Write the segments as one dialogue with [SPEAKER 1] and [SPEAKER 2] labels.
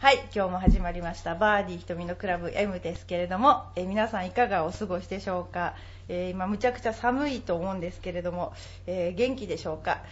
[SPEAKER 1] はい、今日も始まりました。バーディー瞳のクラブ M ですけれども、え皆さんいかがお過ごしでしょうか、えー今むちゃくちゃ寒いと思うんですけれども、えー元気でしょうか、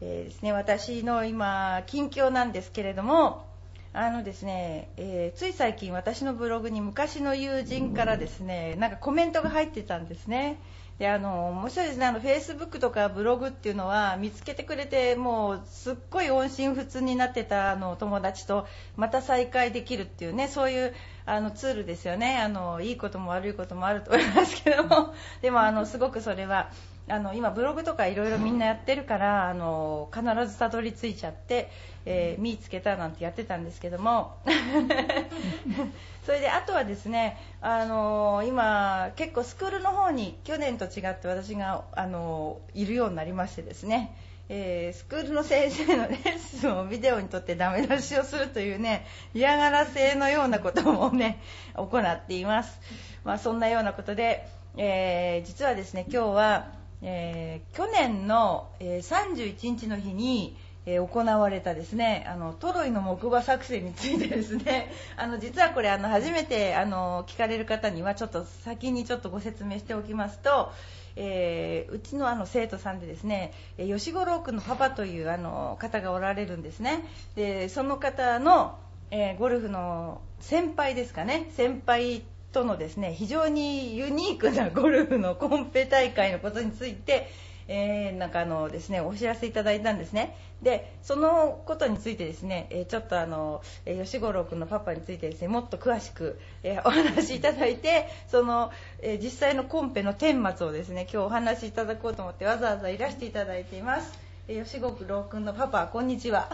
[SPEAKER 1] えーですね、私の今、近況なんですけれども、あのですね、えつい最近私のブログに昔の友人からですね、なんかコメントが入ってたんですね。であの面白いですね、あのフェイスブックとかブログっていうのは見つけてくれて、もうすっごい音信不通になってたあの友達とまた再会できるっていうね、そういうあのツールですよね。あの、いいことも悪いこともあると思いますけども、でもあのすごくそれは。あの今、ブログとかいろいろみんなやってるからあの必ずたどり着いちゃって、えー見つけたなんてやってたんですけども それであとはですねあの今、結構スクールの方に去年と違って私があのいるようになりましてですね。えースクールの先生のレッスンをビデオに撮ってダメ出しをするというね嫌がらせのようなこともね行っています、まあ、そんなようなことで、えー実はですね今日は、えー去年の、え31日の日にえー行われたですねあのトロイの木馬作戦についてですね あの実はこれあの初めてあの聞かれる方にはちょっと先にちょっとご説明しておきますと、えーうちのあの生徒さんでですね吉五郎君のパパというあの方がおられるんですね。でその方の、えーゴルフの先輩ですかね。先輩とのですね非常にユニークなゴルフのコンペ大会のことについてえーなんかあのですねお知らせいただいたんですね。でそのことについてですね、えーちょっとあの、えー吉五郎君のパパについてですねもっと詳しく、えーお話しいただいてその、えー実際のコンペの顛末をですね今日お話しいただこうと思ってわざわざいらしていただいています、えー吉五郎君のパパこんにちは。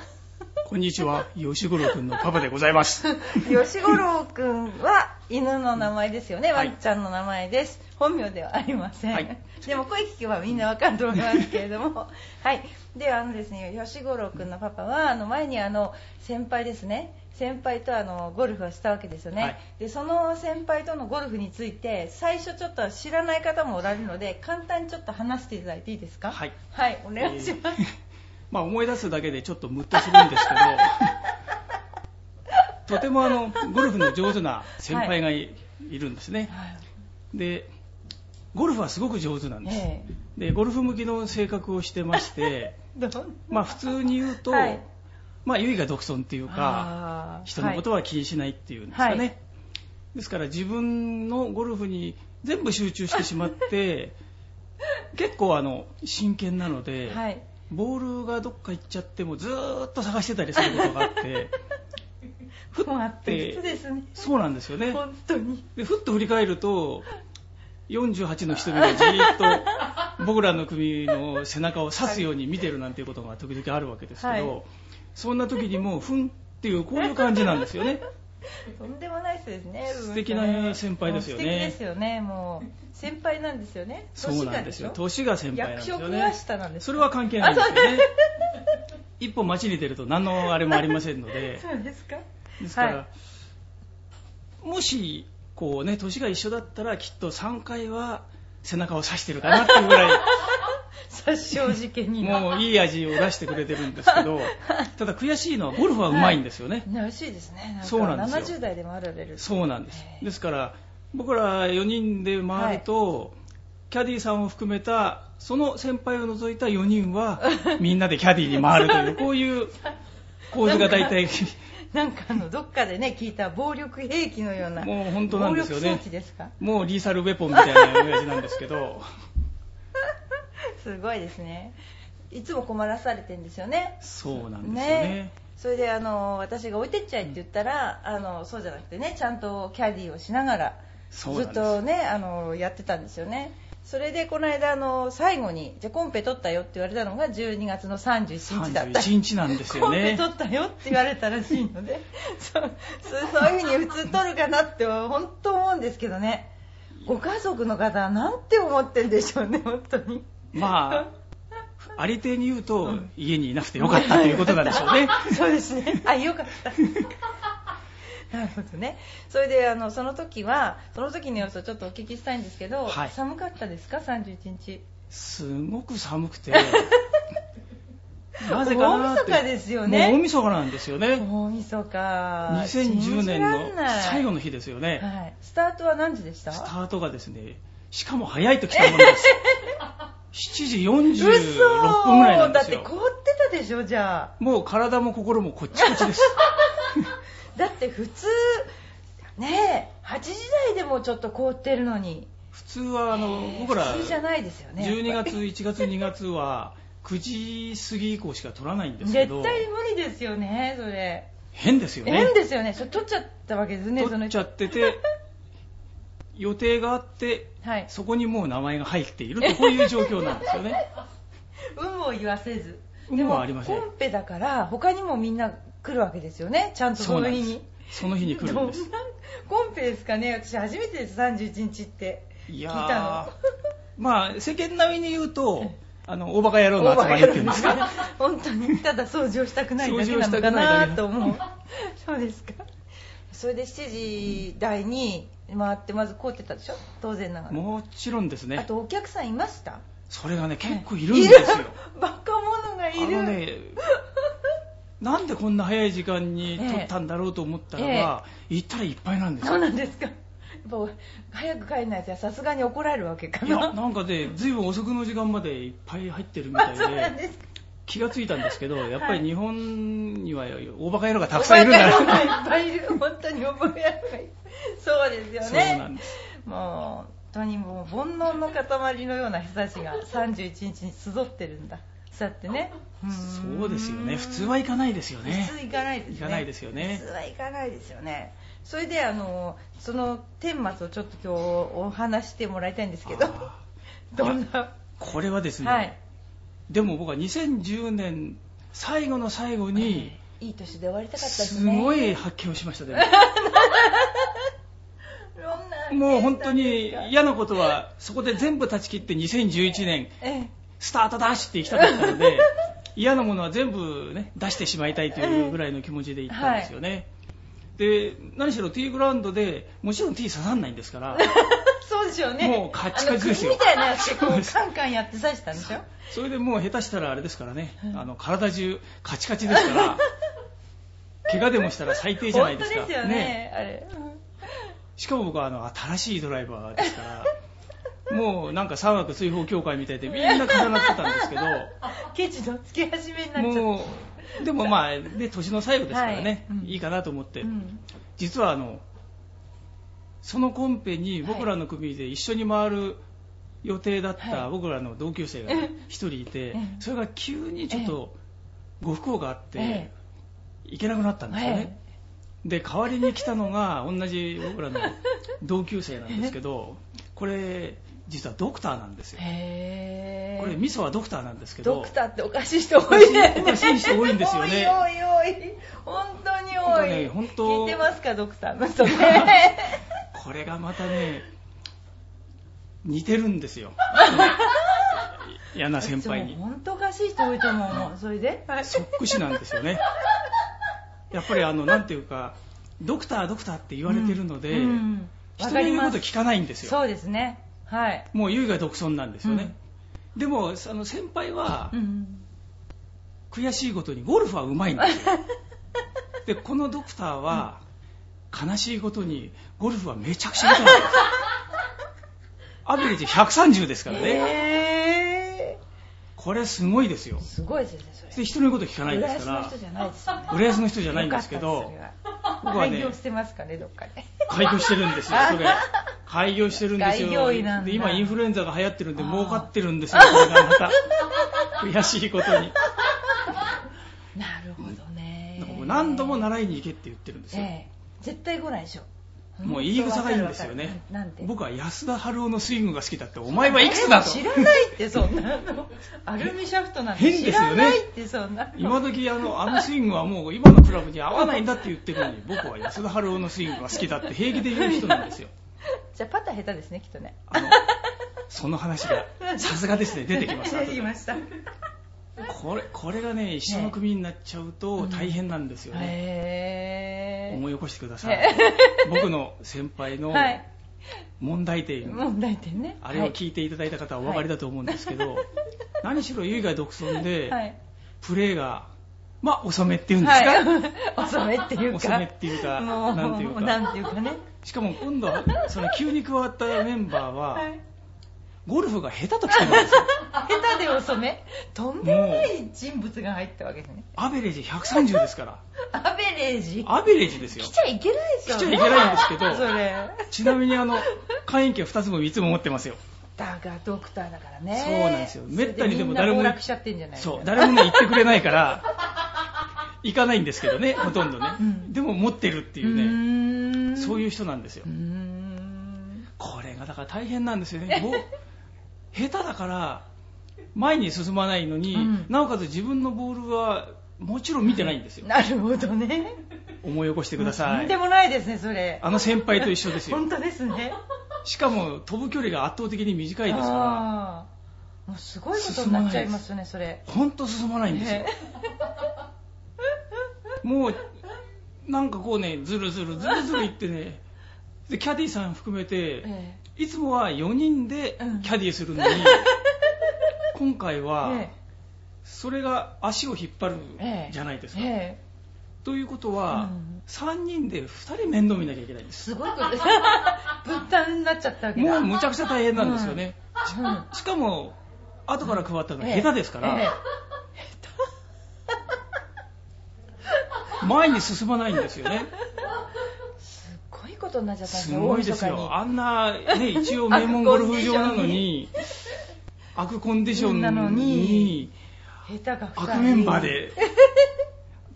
[SPEAKER 2] こんにちは、吉五郎くんのパパでございます。
[SPEAKER 1] 吉五郎君は犬の名前ですよね、
[SPEAKER 2] はい。
[SPEAKER 1] ワンちゃんの名前です本名ではありません、
[SPEAKER 2] はい。
[SPEAKER 1] でも声聞けばみんなわかると思いますけれども。はい。であのですね吉五郎君のパパはあの前にあの先輩ですね。先輩とあのゴルフをしたわけですよね、
[SPEAKER 2] はい。
[SPEAKER 1] でその先輩とのゴルフについて最初ちょっと知らない方もおられるので簡単にちょっと話していただいていいですか？
[SPEAKER 2] はい、
[SPEAKER 1] はい、お願いします、
[SPEAKER 2] えー まあ思い出すだけでちょっとムッとするんですけど、とてもあのゴルフの上手な先輩がい,、るんですね。
[SPEAKER 1] はい。
[SPEAKER 2] で、ゴルフはすごく上手なんです。
[SPEAKER 1] え
[SPEAKER 2] で、ゴルフ向きの性格をしてまして、まあ普通に言うと、
[SPEAKER 1] はい。
[SPEAKER 2] まあ唯我独尊っていうか、人のことは気にしないっていうんですかね。
[SPEAKER 1] はい。
[SPEAKER 2] ですから自分のゴルフに全部集中してしまって、結構あの真剣なので、
[SPEAKER 1] はい。
[SPEAKER 2] ボールがどっか行っちゃってもずーっと探してたりすることがあって、ふ
[SPEAKER 1] ってね。
[SPEAKER 2] そうなんですよね。
[SPEAKER 1] 本当に。
[SPEAKER 2] でふっと振り返ると、48の瞳がじーっと僕らの組の背中を刺すように見てるなんていうことが時々あるわけですけど、
[SPEAKER 1] はい。
[SPEAKER 2] そんな時にもう、ふんっていう、こういう感じなんですよね。
[SPEAKER 1] とんでもない人ですね
[SPEAKER 2] 素敵な先輩ですよね。
[SPEAKER 1] 素敵ですよね。もう先輩なんですよね。
[SPEAKER 2] そうなんですよ。
[SPEAKER 1] 年
[SPEAKER 2] 年が先輩なん
[SPEAKER 1] 役
[SPEAKER 2] ですよ
[SPEAKER 1] 職が
[SPEAKER 2] ね。
[SPEAKER 1] 下なんです
[SPEAKER 2] それは関係ないんですよね。一歩街に出ると何のあれもありませんので、
[SPEAKER 1] そうですか。
[SPEAKER 2] ですから、
[SPEAKER 1] は
[SPEAKER 2] もし、こうね、年が一緒だったらきっと3回は背中を刺してるかなっていうぐらい、
[SPEAKER 1] 殺傷事件に
[SPEAKER 2] もういい味を出してくれてるんですけど、ただ悔しいのはゴルフはうまいんですよね。
[SPEAKER 1] ね美味しいですね。
[SPEAKER 2] そうなんですよ。
[SPEAKER 1] 70代でもあられる
[SPEAKER 2] そうなんです。ですから、僕ら4人で回ると、キャディーさんを含めた、その先輩を除いた4人は、みんなでキャディーに回るという、こういう 構図が大体、
[SPEAKER 1] なんかあのどっかでね聞いた暴力兵器のような
[SPEAKER 2] もう本当なんですよね。
[SPEAKER 1] 暴力装置ですか？
[SPEAKER 2] もうリーサルウェポンみたいな親父なんですけど、
[SPEAKER 1] すごいですね。いつも困らされてんですよね。
[SPEAKER 2] そうなんですよね。
[SPEAKER 1] それであの私が置いてっちゃいって言ったら、あのそうじゃなくてねちゃんとキャディーをしながらずっとねあのやってたんですよねそれでこの間あの最後にじゃあコンペ取ったよって言われたのが12月の31日だった。
[SPEAKER 2] 31日なんですよ
[SPEAKER 1] コンペ
[SPEAKER 2] ね。
[SPEAKER 1] 取ったよって言われたらしいので そうそういうふうに普通取るかなって本当思うんですけどね。ご家族の方はなんて思ってんでしょうね本当に。
[SPEAKER 2] まあ、ありていに言うと、家にいなくてよかったということなんでしょうね。
[SPEAKER 1] そうですね。あよかったなるほどねそれであのその時はその時の様子をちょっとお聞きしたいんですけど、
[SPEAKER 2] はい
[SPEAKER 1] 寒かったですか？31日
[SPEAKER 2] すごく寒くて、なぜかなって。
[SPEAKER 1] 大晦日ですよね
[SPEAKER 2] 大晦日なんですよね。
[SPEAKER 1] 大晦日
[SPEAKER 2] 2010年の最後
[SPEAKER 1] の
[SPEAKER 2] の日ですよね。
[SPEAKER 1] はい、スタートは何時でした？
[SPEAKER 2] スタートがですね、しかも早いと来たものです。7時46分ぐらいなんですよ
[SPEAKER 1] だって。凍ってたでしょじゃあ
[SPEAKER 2] もう体も心もこっちこっちです。
[SPEAKER 1] だって普通ねえ8時台でもちょっと凍ってるのに。
[SPEAKER 2] 普通はあの、
[SPEAKER 1] えー
[SPEAKER 2] 僕ら
[SPEAKER 1] 普通じゃないですよね
[SPEAKER 2] 12月、1月、2月は9時過ぎ以降しか取らないんですけど、
[SPEAKER 1] 絶対無理ですよねそれ。
[SPEAKER 2] 変ですよね。
[SPEAKER 1] 変ですよね。それ取っちゃったわけですね
[SPEAKER 2] 取っちゃってて、予定があって、
[SPEAKER 1] はい。
[SPEAKER 2] そこにもう名前が入っていると、こういう状況なんですよね。
[SPEAKER 1] 有無を言わせず。でもコンペだから他にもみんな来るわけですよねちゃんとその日に。
[SPEAKER 2] その日に来るんです。
[SPEAKER 1] コンペですかね私初めてです31日って。聞いたの。
[SPEAKER 2] ー、まあ、世間並みに言うと、あの、大バカ野郎の集まりっていうんですか？
[SPEAKER 1] 本当に。ただ掃除をしたくないだけなのかなと思う。そうですか。それで7時台に回ってまず凍ってたでしょ？当然ながら。
[SPEAKER 2] もちろんです
[SPEAKER 1] あ
[SPEAKER 2] ね。
[SPEAKER 1] とお客さんいました？
[SPEAKER 2] それがね、結構いるんですよ。
[SPEAKER 1] バカ者がい
[SPEAKER 2] あ
[SPEAKER 1] る
[SPEAKER 2] のね、なんでこんな早い時間に撮ったんだろうと思ったらば、行ったらいっぱいなんです
[SPEAKER 1] そう
[SPEAKER 2] よ。
[SPEAKER 1] なんですか。やっぱ早く帰んないとさすがに怒られるわけか
[SPEAKER 2] いや、
[SPEAKER 1] な
[SPEAKER 2] なんかね、ずいぶん遅くの時間までいっぱい入ってるみたいで、
[SPEAKER 1] ですか。
[SPEAKER 2] 気がついたんですけど、やっぱ
[SPEAKER 1] はい
[SPEAKER 2] り日本には大バカ野郎がたくさんいるんだ
[SPEAKER 1] おバカ野郎
[SPEAKER 2] な。
[SPEAKER 1] がいっぱいいる。本当に覚えやすい。そうですよ
[SPEAKER 2] そう
[SPEAKER 1] ね
[SPEAKER 2] なんです。
[SPEAKER 1] もう本当にもう煩悩の塊のような人たちが31日に集ってるんだそうやってね。
[SPEAKER 2] そうですよね。普通は行かないですよね。
[SPEAKER 1] 普通行かないですね。
[SPEAKER 2] 行かないですよね。
[SPEAKER 1] 普通は行かないですよね。それであのその顛末をちょっと今日お話してもらいたいんですけど。
[SPEAKER 2] あ
[SPEAKER 1] どんな？
[SPEAKER 2] これはですね、
[SPEAKER 1] はい。
[SPEAKER 2] でも僕は2010年最後の最後に、
[SPEAKER 1] いい年で終わりたかったです
[SPEAKER 2] す
[SPEAKER 1] ね
[SPEAKER 2] ごい発見をしましたね。も。う本当に嫌なことは、そこで全部断ち切って2011年、
[SPEAKER 1] ええ
[SPEAKER 2] スタートダッシュって行きたかったので、嫌なものは全部ね、出してしまいたいというぐらいの気持ちで行ったんですよね。で、何しろ T グラウンドで、もちろん T 刺さんないんですから、
[SPEAKER 1] そうでしょうね。
[SPEAKER 2] もうカチカチですよ。
[SPEAKER 1] みたいなやつカンカンやって刺したんでしょ？
[SPEAKER 2] それでもう下手したらあれですからね、
[SPEAKER 1] うん。
[SPEAKER 2] あの体中カチカチですから、怪我でもしたら最低じゃないですか。
[SPEAKER 1] 本当ですよねあれ。
[SPEAKER 2] しかも僕はあの新しいドライバーですから、もうなんか三枠追放協会みたいでみんな重なってたんですけど、
[SPEAKER 1] ケチのつけ始めになっちゃった。
[SPEAKER 2] もう、でもまあ、で、年の最後ですからね、
[SPEAKER 1] はい。うん。
[SPEAKER 2] いいかなと思って、
[SPEAKER 1] うん。
[SPEAKER 2] 実はあの、そのコンペに僕らの組で一緒に回る予定だっ
[SPEAKER 1] はい。
[SPEAKER 2] た僕らの同級生が一人いて
[SPEAKER 1] ええ、
[SPEAKER 2] それが急にちょっとご不幸があって
[SPEAKER 1] え、
[SPEAKER 2] 行けなくなったんですよね。で、代わりに来たのが同じ僕らの同級生なんですけど、これ、実はドクターなんですよ。これ、ミソはドクターなんですけど、
[SPEAKER 1] ドクターっておかしい人多いね。
[SPEAKER 2] おかしい人多いんですよね。
[SPEAKER 1] 多い多い多い。本当に多い、
[SPEAKER 2] ね本当。
[SPEAKER 1] 聞いてますかドクターの人ね。
[SPEAKER 2] これがまたね、似てるんですよ。嫌な先輩に。
[SPEAKER 1] 本当おかしい人多いと思うもん。それで？
[SPEAKER 2] そっくしなんですよね。やっぱりあの、なんていうか、ドクター、ドクターって言われてるので、
[SPEAKER 1] うんうん。
[SPEAKER 2] 人の言うこと聞かないんですよ。
[SPEAKER 1] そうですねはい、
[SPEAKER 2] もう唯我独尊なんですよね。でも、あの先輩は
[SPEAKER 1] う、ん
[SPEAKER 2] 悔しいことにゴルフは上手いんですよ。で、このドクターは、悲しいことにゴルフはめちゃくちゃ下手なんですよ。アベレージ130ですからね。
[SPEAKER 1] へ
[SPEAKER 2] これすごいですよ
[SPEAKER 1] ー。すごいですねそれ
[SPEAKER 2] で、人の言うこと聞かないんですから
[SPEAKER 1] 浦安の人、じゃないですよね
[SPEAKER 2] 浦安の人じゃないんですけど僕はね
[SPEAKER 1] 開業してますかねどっかで
[SPEAKER 2] 開業してるんですよ、それ。開業してるんですよ。で、今インフルエンザが流行ってるんで儲かってるんですよ、これがまた。悔しいことに。
[SPEAKER 1] なるほどね
[SPEAKER 2] 何度も習いに行けって言ってるんですよ。
[SPEAKER 1] ええ絶対来ないでしょ
[SPEAKER 2] もう言い草がいいんですよね。僕は安田春夫のスイングが好きだって、お前はいくつだと。
[SPEAKER 1] 知らないってそんな。のアルミシャフトなんて知
[SPEAKER 2] 変ですよね。
[SPEAKER 1] らないってそんなの。
[SPEAKER 2] 今時あの、あのスイングはもう今のクラブに合わないんだって言ってるのに、僕は安田春夫のスイングが好きだって平気で言う人なんですよ。
[SPEAKER 1] じゃあパター下手ですねきっとね。
[SPEAKER 2] あのその話がさすがですね出てきました
[SPEAKER 1] 出てきました。
[SPEAKER 2] これこれがね一緒の組になっちゃうと大変なんですよね、
[SPEAKER 1] へ
[SPEAKER 2] 思い起こしてください。僕の先輩の
[SPEAKER 1] はい。
[SPEAKER 2] 問題点、
[SPEAKER 1] 問題点ね。
[SPEAKER 2] あれを聞いていただいた方はお分かりだと思うんですけど、何しろ唯我独尊で、
[SPEAKER 1] はい。
[SPEAKER 2] プレーがまあ遅めっていうんですか、
[SPEAKER 1] はい。遅めっていうか。
[SPEAKER 2] 遅めっていうかなんていうか。
[SPEAKER 1] なんていうかね。
[SPEAKER 2] しかも今度はその急に加わったメンバーは、
[SPEAKER 1] はい
[SPEAKER 2] ゴルフが下手と来てるんですよ。
[SPEAKER 1] 下手で遅め？とんでもない人物が入ったわけですね。
[SPEAKER 2] アベレージ130ですから。
[SPEAKER 1] アベレージ？
[SPEAKER 2] アベレージですよ。
[SPEAKER 1] 来ちゃいけないですよ
[SPEAKER 2] 来ちゃいけないんですけど
[SPEAKER 1] それ。
[SPEAKER 2] ちなみにあの会員権2つも3つも持ってますよ。
[SPEAKER 1] だがドクターだからね。
[SPEAKER 2] そうなんですよ。めったにでも誰も
[SPEAKER 1] みんな暴落しちゃってんじゃない
[SPEAKER 2] そう誰もね言ってくれないから行かないんですけどねほとんどね、
[SPEAKER 1] うん。
[SPEAKER 2] でも持ってるっていうね
[SPEAKER 1] ね
[SPEAKER 2] そういう人なんですよ。これがだから大変なんですよね。ぼ 下手だから前に進まないのに、
[SPEAKER 1] うん。
[SPEAKER 2] なおかつ自分のボールはもちろん見てないんですよ。
[SPEAKER 1] なるほどね。
[SPEAKER 2] 思い起こしてください。
[SPEAKER 1] とんでもないですねそれ。
[SPEAKER 2] あの先輩と一緒ですよ。
[SPEAKER 1] 本当ですね。
[SPEAKER 2] しかも飛ぶ距離が圧倒的に短いですか
[SPEAKER 1] あー。もうすごいことになっちゃいますねそれ。
[SPEAKER 2] ら本当進まないんですよ。
[SPEAKER 1] ね。
[SPEAKER 2] もうなんかこうねずるずるずるずるいってね。でキャディさん含めて、
[SPEAKER 1] え
[SPEAKER 2] いつもは4人で
[SPEAKER 1] うん。
[SPEAKER 2] キャディするのに、今回は
[SPEAKER 1] え
[SPEAKER 2] それが足を引っ張る
[SPEAKER 1] ええ。
[SPEAKER 2] じゃないですか、
[SPEAKER 1] ええ。
[SPEAKER 2] ということは、
[SPEAKER 1] うん。
[SPEAKER 2] 3人で2人面倒見なきゃいけないんです。
[SPEAKER 1] すごいことで。す ぶったんになっちゃったわけだ。
[SPEAKER 2] もうむちゃくちゃ大変なんですよね、
[SPEAKER 1] うん。
[SPEAKER 2] しかも後から加わったのは下手ですから、
[SPEAKER 1] ええ。
[SPEAKER 2] 前に進まないんですよね
[SPEAKER 1] ことになっちゃったんです
[SPEAKER 2] す
[SPEAKER 1] よ
[SPEAKER 2] ごいですよ。あんな、ね、一応名門ゴルフ場なのに悪コンディション
[SPEAKER 1] なの
[SPEAKER 2] に
[SPEAKER 1] に下手が2人
[SPEAKER 2] 悪メンバーで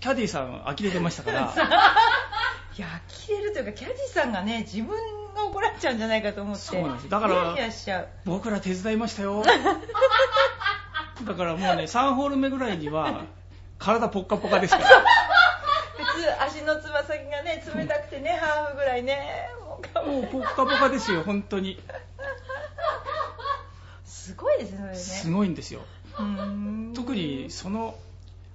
[SPEAKER 2] キャディさん呆れてましたから。
[SPEAKER 1] いや呆れるというかキャディさんがね自分が怒られちゃうんじゃないかと思って。
[SPEAKER 2] そうなんですだから僕ら手伝いましたよ。だからもうね3ホール目ぐらいには体ポッカポカですから
[SPEAKER 1] 足のつま先がね冷たくてねハーフぐらいね。もう
[SPEAKER 2] ポッカポカですよ本当に。
[SPEAKER 1] すごいですねそれね。
[SPEAKER 2] すごいんですよ。特にその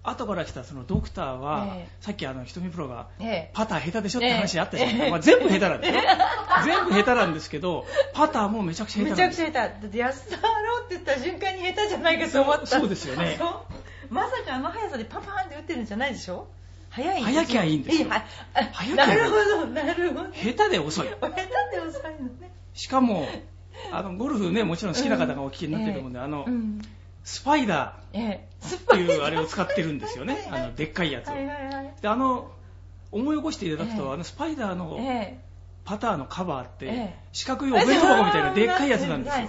[SPEAKER 2] 後から来たそのドクターは、
[SPEAKER 1] ええ。
[SPEAKER 2] さっきあの瞳プロが
[SPEAKER 1] ええ。
[SPEAKER 2] パター下手でしょって話あったじゃない
[SPEAKER 1] ええ。
[SPEAKER 2] まあ、全部下手なんですよ。全部下手なんですけどパターもめちゃくちゃ下
[SPEAKER 1] め
[SPEAKER 2] 手なんです
[SPEAKER 1] ちゃくちゃ下手。だって安田ろうって言った瞬間に下手じゃないかと思った。
[SPEAKER 2] そうですよね。
[SPEAKER 1] まさかあの速さでパパーンって打ってるんじゃないでしょ？速い
[SPEAKER 2] 速きゃいいんですよ。
[SPEAKER 1] はあ
[SPEAKER 2] 速きゃいい
[SPEAKER 1] なるほどなるほど
[SPEAKER 2] 下手で遅い。
[SPEAKER 1] 下手で遅いのね。
[SPEAKER 2] しかもあのゴルフねもちろん好きな方がお聞きになってると思うんで、あの、
[SPEAKER 1] うん。
[SPEAKER 2] スパイダ
[SPEAKER 1] ええ。
[SPEAKER 2] ーっていうあれを使ってるんですよね。あのでっかいやつを、あの思い起こしていただくと、
[SPEAKER 1] ええ。
[SPEAKER 2] あのスパイダーの
[SPEAKER 1] え
[SPEAKER 2] パターのカバーって、
[SPEAKER 1] ええ。
[SPEAKER 2] 四角いお弁当箱みたいなでっかいやつなんですよ、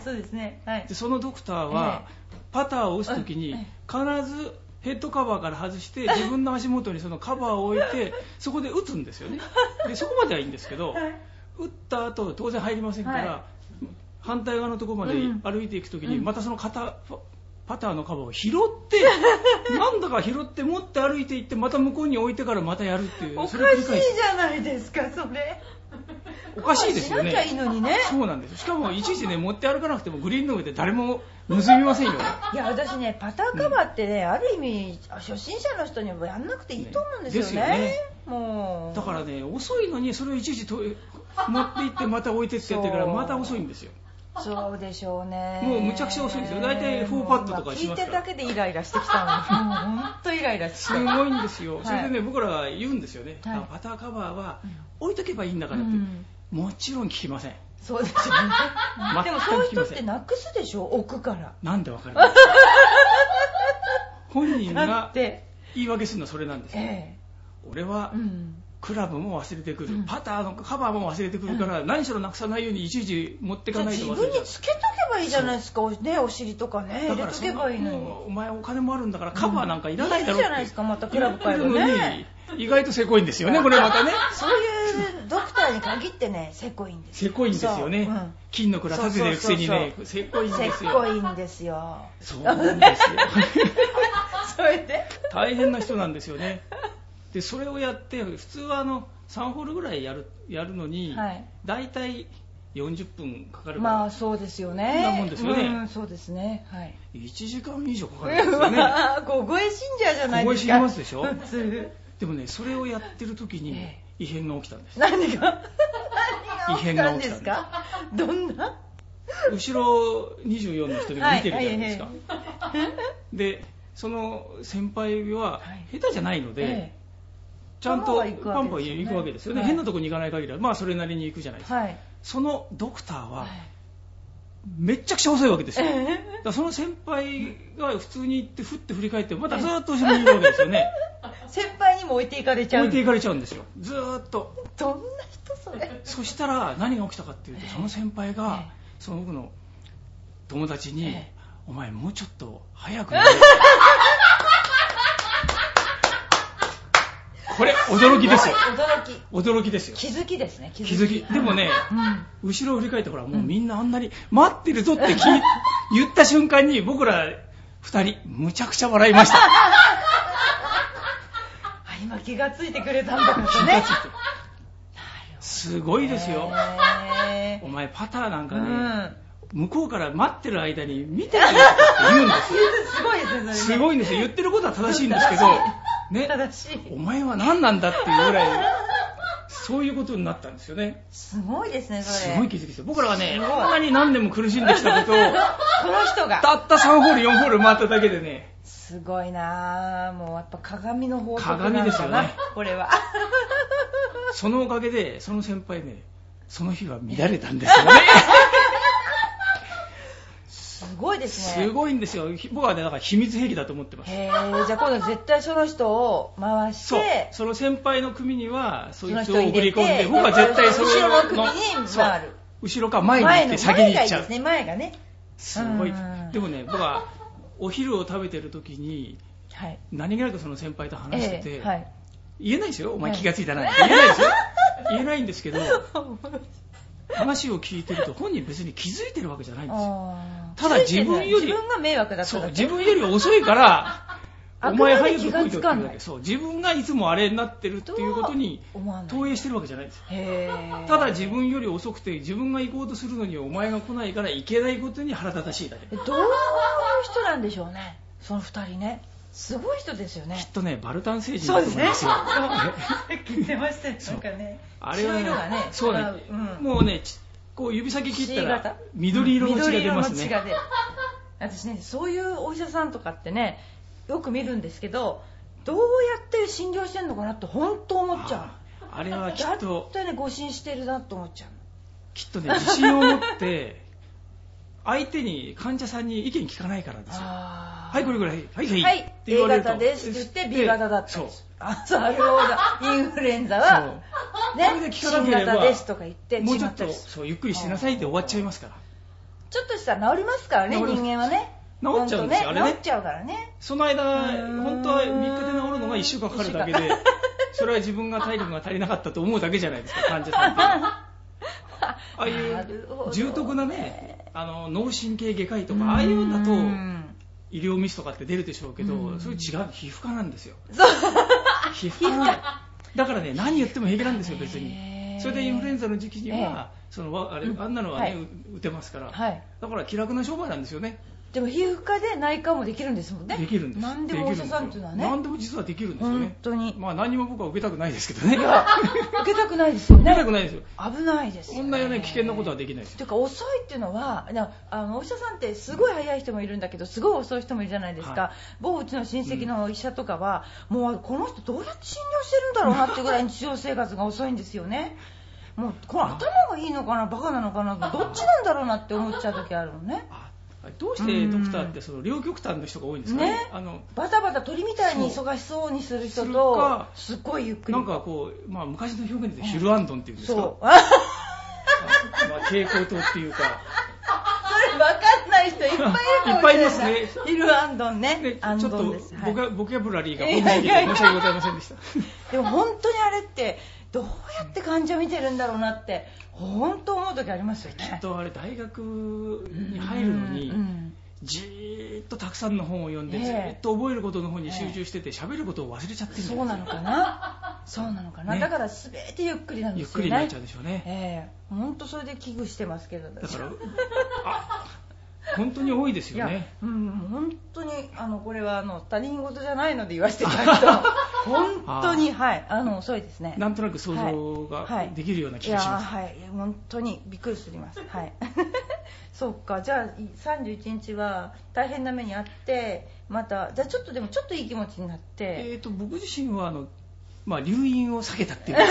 [SPEAKER 1] はいそ
[SPEAKER 2] のドクターは、パターを打つ時に
[SPEAKER 1] ええ
[SPEAKER 2] 必ずヘッドカバーから外して自分の足元にそのカバーを置いて そこで打つんですよね。でそこまではいいんですけど
[SPEAKER 1] はい。
[SPEAKER 2] 打った後当然入りませんから、
[SPEAKER 1] は
[SPEAKER 2] 反対側のところまで
[SPEAKER 1] うん。
[SPEAKER 2] 歩いていく時に
[SPEAKER 1] うん。
[SPEAKER 2] またその肩パパターのカバーを拾ってなんだか拾って持って歩いていってまた向こうに置いてからまたやるっていう
[SPEAKER 1] おかしいじゃないですかそれ
[SPEAKER 2] おかしいですよね。
[SPEAKER 1] いいのにね。
[SPEAKER 2] そうなんですしかもいちいちね持って歩かなくてもグリーンの上で誰も盗みませんよ
[SPEAKER 1] いや私ねパターカバーってね、ある意味初心者の人にもやんなくていいと思うんですよね。
[SPEAKER 2] ねよね。
[SPEAKER 1] もう。
[SPEAKER 2] だからね遅いのにそれをいちいちと持って行ってまた置いてってやってからまた遅いんですよ。
[SPEAKER 1] そうでしょうね。
[SPEAKER 2] もうむちゃくちゃ遅いですよ。大体フォーパッドとかしますから。
[SPEAKER 1] 聞いてるだけでイライラしてきたのもう本当イライラして
[SPEAKER 2] すごいんですよ、
[SPEAKER 1] はい
[SPEAKER 2] それでね僕らが言うんですよね、パターカバーは
[SPEAKER 1] うん
[SPEAKER 2] 置いとけばいいんだからって、
[SPEAKER 1] うん
[SPEAKER 2] もちろん聞きません。
[SPEAKER 1] そうですよね。でもそういう人ってなくすでしょ？置くから。
[SPEAKER 2] なんでわかるの？本人
[SPEAKER 1] だ
[SPEAKER 2] が言い訳するのはそれなんですよ、
[SPEAKER 1] え
[SPEAKER 2] 俺は
[SPEAKER 1] えうん。
[SPEAKER 2] クラブも忘れてくる、
[SPEAKER 1] うん。
[SPEAKER 2] パターのカバーも忘れてくるから、何しろなくさないようにいちいち持ってかないと忘れちゃう。
[SPEAKER 1] 分につけとけばいいじゃないですか？おねお尻とかね。入れとけばいいのに。
[SPEAKER 2] お前お金もあるんだからカバーなんかいらないだろ。
[SPEAKER 1] いいじゃないですかまたクラブ買えばね
[SPEAKER 2] 意外とせこいんですよねこれまたね。
[SPEAKER 1] そういうドクターに限ってねせこいんです
[SPEAKER 2] せこいんですよね、金の蔵立ててるくせにねせこいんですよ。
[SPEAKER 1] こいんですよ。
[SPEAKER 2] そうなんですよ。
[SPEAKER 1] それで？
[SPEAKER 2] 大変な人なんですよね。でそれをやって普通はあの3ホールぐらいやるやるのに、
[SPEAKER 1] はい。
[SPEAKER 2] 大体40分かかる
[SPEAKER 1] まあそうですよね。
[SPEAKER 2] そんなもんですよね。
[SPEAKER 1] うんそうですね。はい。
[SPEAKER 2] 1時間以上かかるんですよね。
[SPEAKER 1] 小声信者じゃないですか。
[SPEAKER 2] 小声信じますでしょ？
[SPEAKER 1] 普通
[SPEAKER 2] でもねそれをやってる時に
[SPEAKER 1] え
[SPEAKER 2] 異変が起きたんです。
[SPEAKER 1] 何が？
[SPEAKER 2] 異変が起きた
[SPEAKER 1] んです。か？どんな？
[SPEAKER 2] 後ろ24の人で見てるじゃないですか、でその先輩は
[SPEAKER 1] はい。
[SPEAKER 2] 下手じゃないので、
[SPEAKER 1] え
[SPEAKER 2] ちゃんと
[SPEAKER 1] パンパンは行くわけですよね。
[SPEAKER 2] 変なとこに行かない限りは。まあそれなりに行くじゃないですか、そのドクターは
[SPEAKER 1] はい。
[SPEAKER 2] めっちゃくちゃ遅いわけですよ、だその先輩が普通に行ってふって振り返ってまたずーっと後ろにいるわけですよね。
[SPEAKER 1] え先輩にも置いていかれちゃう
[SPEAKER 2] 置いていかれちゃうんですよ。ずーっと。
[SPEAKER 1] どんな人それ。
[SPEAKER 2] そしたら何が起きたかっていうと
[SPEAKER 1] ええ。
[SPEAKER 2] その先輩が
[SPEAKER 1] ええ。
[SPEAKER 2] その僕の友達に、
[SPEAKER 1] ええ。
[SPEAKER 2] お前もうちょっと早く寝ろ。これ驚きですよ。
[SPEAKER 1] 驚き。
[SPEAKER 2] 驚きですよ。
[SPEAKER 1] 気づきですね気
[SPEAKER 2] 気づき。でもね
[SPEAKER 1] うん。
[SPEAKER 2] 後ろを振り返ってほらもうみんなあんなに待ってるぞって 言った瞬間に僕ら二人むちゃくちゃ笑いました。
[SPEAKER 1] あ今気がついてくれたんだからね。
[SPEAKER 2] すごいですよ。
[SPEAKER 1] へ
[SPEAKER 2] お前パターなん
[SPEAKER 1] ー
[SPEAKER 2] かね、
[SPEAKER 1] うん。
[SPEAKER 2] 向こうから待ってる間に見てるよって言うんですよ。
[SPEAKER 1] すごいですね
[SPEAKER 2] すごいんですよ。言ってることは正しいんですけどね
[SPEAKER 1] 正しい。
[SPEAKER 2] お前は何なんだっていうぐらいそういうことになったんですよね。
[SPEAKER 1] すごいですねそれ。
[SPEAKER 2] すごい気づきですよ。僕らはね
[SPEAKER 1] すごい。
[SPEAKER 2] こんなに何年も苦しんできたことを
[SPEAKER 1] この人が。
[SPEAKER 2] たった3ホール4ホール回っただけでね。
[SPEAKER 1] すごいなぁ。もうやっぱ鏡の法則
[SPEAKER 2] 鏡ですよね。
[SPEAKER 1] これは。
[SPEAKER 2] そのおかげでその先輩ねその日は乱れたんですよね。
[SPEAKER 1] す ごいですね。
[SPEAKER 2] すごいんですよ。僕はねだから秘密兵器だと思ってます。
[SPEAKER 1] へえじゃあ今度絶対その人を回し
[SPEAKER 2] そう。
[SPEAKER 1] て
[SPEAKER 2] その先輩の組にはそいつを送り込んで僕は絶対それ
[SPEAKER 1] 後ろの組に回る。
[SPEAKER 2] 後ろか前に行って先に行っちゃう。
[SPEAKER 1] 前ですね。前がね。
[SPEAKER 2] すごい。
[SPEAKER 1] うん。
[SPEAKER 2] でもね僕はお昼を食べてる時に
[SPEAKER 1] はい。
[SPEAKER 2] 何気なくその先輩と話してて、
[SPEAKER 1] ええはい。
[SPEAKER 2] 言えないですよ。お前
[SPEAKER 1] はい
[SPEAKER 2] 気がついたなって言えないですよ。言えないんですけど 話を聞いてると本人別に気づいてるわけじゃないんですよ。ただ自分より
[SPEAKER 1] 自分が迷惑だった
[SPEAKER 2] そう自分より遅いから
[SPEAKER 1] あ
[SPEAKER 2] お前早く来いよって言うわけ。そう自分がいつもあれになってるっていうことに投影してるわけじゃないんですよ。ただ自分より遅くて自分が行こうとするのにお前が来ないから行けないことに腹立たしいだけ。
[SPEAKER 1] どういう人なんでしょうね。その二人ねすごい人ですよね。
[SPEAKER 2] きっとねバルタン星人
[SPEAKER 1] そうですね
[SPEAKER 2] だと思うんですよ
[SPEAKER 1] 聞いてましたよ。なんかね
[SPEAKER 2] あれはねそうね、
[SPEAKER 1] う。ん。
[SPEAKER 2] もうねちこう指先切ったら
[SPEAKER 1] 型。
[SPEAKER 2] 緑色の血が出ますね。
[SPEAKER 1] 緑色の血が出る私ねそういうお医者さんとかってねよく見るんですけどどうやって診療してんのかなって本当思っちゃう。
[SPEAKER 2] あれはき
[SPEAKER 1] だっ
[SPEAKER 2] っと
[SPEAKER 1] てね誤診してるなと思っちゃう
[SPEAKER 2] きっとね自信を持って相手に患者さんに意見聞かないからですよ。はいこれぐらい。はいはい、
[SPEAKER 1] はい
[SPEAKER 2] って
[SPEAKER 1] A
[SPEAKER 2] 言われると。
[SPEAKER 1] 型です。って言って B 型だった
[SPEAKER 2] そう。
[SPEAKER 1] あそうなるほどインフルエンザは
[SPEAKER 2] そう。それで
[SPEAKER 1] ね
[SPEAKER 2] 聞かなければ
[SPEAKER 1] 新型ですとか言って
[SPEAKER 2] もうちょっとそうゆっくりしなさいって終わっちゃいますから。
[SPEAKER 1] ちょっとしたら治りますからね人間はね。
[SPEAKER 2] 治っちゃうんですよ
[SPEAKER 1] ほ
[SPEAKER 2] あれね。
[SPEAKER 1] 治っちゃうからね。
[SPEAKER 2] その間本当は3日で治るのが1週間かかるだけでそれは自分が体力が足りなかったと思うだけじゃないですか患者さんって。ああいう重篤なねあの脳神経外科医とかああいうのだと
[SPEAKER 1] うん
[SPEAKER 2] 医療ミスとかって出るでしょうけど
[SPEAKER 1] うん。
[SPEAKER 2] それ違う皮膚科なんですよ。皮膚科なんだだからね何言っても平気なんですよ別
[SPEAKER 1] へ
[SPEAKER 2] に
[SPEAKER 1] ー。
[SPEAKER 2] それでインフルエンザの時期にはそのわあれ
[SPEAKER 1] うん。
[SPEAKER 2] あんなのは
[SPEAKER 1] はい。
[SPEAKER 2] ねう打てますから。
[SPEAKER 1] はい。
[SPEAKER 2] だから気楽な商売なんですよね
[SPEAKER 1] でも皮膚科で内科もできるんですもんね。
[SPEAKER 2] できるんです。
[SPEAKER 1] 何でもお医者さんっていうのはね。
[SPEAKER 2] 何でも実はできるんですよ。
[SPEAKER 1] 本
[SPEAKER 2] ね
[SPEAKER 1] 当に。
[SPEAKER 2] まあ何も僕は受けたくないですけどね。
[SPEAKER 1] い や受けたくないですよね。
[SPEAKER 2] 受けたくないですよ。
[SPEAKER 1] 危ないですよ
[SPEAKER 2] こんなね危険なことはできないですよ。
[SPEAKER 1] ていうか遅いっていうのはなあのお医者さんってすごい早い人もいるんだけどすごい遅い人もいるじゃないですか、
[SPEAKER 2] はい。
[SPEAKER 1] 某うちの親戚の医者とかは、もうこの人どうやって診療してるんだろうなってぐらい日常生活が遅いんですよね。もうこの頭がいいのかなバカなのかなどっちなんだろうなって思っちゃう時あるのね
[SPEAKER 2] あどうしてドクターってその両極端の人が多いんですかね？
[SPEAKER 1] ね。
[SPEAKER 2] あの
[SPEAKER 1] バタバタ鳥みたいに忙しそうにする人と
[SPEAKER 2] か
[SPEAKER 1] すっごいゆっくり。
[SPEAKER 2] なんかこう、まあ、昔の表現でヒルアンドンっていうんですか、
[SPEAKER 1] そう。
[SPEAKER 2] まあ、蛍光灯っていうか。
[SPEAKER 1] それ分かんない人いっぱいいるかもしれない。
[SPEAKER 2] いっぱいいますね。
[SPEAKER 1] ヒルアンドンね。
[SPEAKER 2] ね、ちょっと
[SPEAKER 1] ドンです、はい。
[SPEAKER 2] ボキャボキャブラリーが
[SPEAKER 1] い
[SPEAKER 2] 僕
[SPEAKER 1] やいやいや。
[SPEAKER 2] に申し訳ございませんでした。
[SPEAKER 1] でも本当にあれってどうやって患者見てるんだろうなって本当思う時ありますよね。
[SPEAKER 2] きっとあれ大学に入るのにじーっとたくさんの本を読んで
[SPEAKER 1] ええ。
[SPEAKER 2] ずーっと覚えることの方に集中してて喋ることを忘れちゃってる
[SPEAKER 1] そうなのかな？そうなのかな、
[SPEAKER 2] ね。
[SPEAKER 1] だから全てゆっくりなんですよね。
[SPEAKER 2] ゆっくりになっちゃうでしょうね。
[SPEAKER 1] ええ。本当それで危惧してますけど私
[SPEAKER 2] だから、あ本当に多いですよね。、
[SPEAKER 1] うん、本当にあのこれはあの他人事じゃないので言わせていただくと 本当にはいあの遅いですね。
[SPEAKER 2] なんとなく想像が
[SPEAKER 1] はい
[SPEAKER 2] できるようない。気
[SPEAKER 1] や
[SPEAKER 2] がします。
[SPEAKER 1] はいいや本当にびっくりすりますはい。そうかじゃあ31日は大変な目にあってまたじゃあちょっとでもちょっといい気持ちになって、
[SPEAKER 2] えー、と僕自身はあの、まあ、留飲を下げたっていう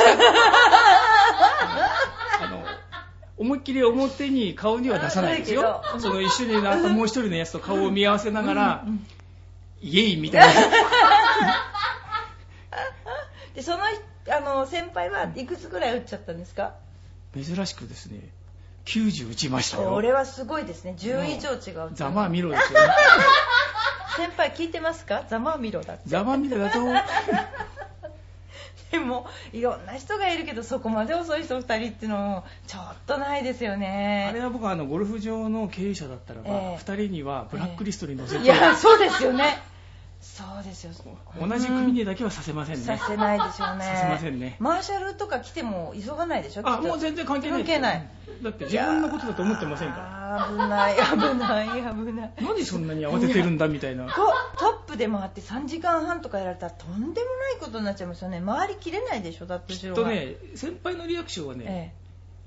[SPEAKER 2] 思いっきり表に顔には出さないですよ。その一緒になったもう一人のやつと顔を見合わせながら、
[SPEAKER 1] うんうん
[SPEAKER 2] イエイみたいな。
[SPEAKER 1] でそのあの先輩はいくつぐらい打っちゃったんですか？
[SPEAKER 2] 珍しくですね90打ちましたよ。
[SPEAKER 1] これはすごいですね。10以上違う。
[SPEAKER 2] ざまあみろですよね。
[SPEAKER 1] 先輩聞いてますか？ざまあみろだって。
[SPEAKER 2] ざまあみろだと
[SPEAKER 1] でもいろんな人がいるけどそこまで遅い人2人っていうのもちょっとないですよ
[SPEAKER 2] あれ
[SPEAKER 1] ね
[SPEAKER 2] は僕はあのゴルフ場の経営者だったらば、
[SPEAKER 1] ええ。
[SPEAKER 2] 2人にはブラックリストに載せて、
[SPEAKER 1] いやそうですよねそうですよ。
[SPEAKER 2] 同じ組にだけはさせませんね、
[SPEAKER 1] させないでしょうね。
[SPEAKER 2] させませんね。
[SPEAKER 1] マーシャルとか来ても急がないでしょ？
[SPEAKER 2] あもう全然関係ない
[SPEAKER 1] 関係ない。
[SPEAKER 2] だって自分のことだと思ってませんから。
[SPEAKER 1] ら危ない危ない危ない。
[SPEAKER 2] 何そんなに慌ててるんだみたいな。
[SPEAKER 1] トップで回って3時間半とかやられたらとんでもないことになっちゃいますよね。回りきれないでしょ？だって
[SPEAKER 2] きっとね先輩のリアクションはね、
[SPEAKER 1] え。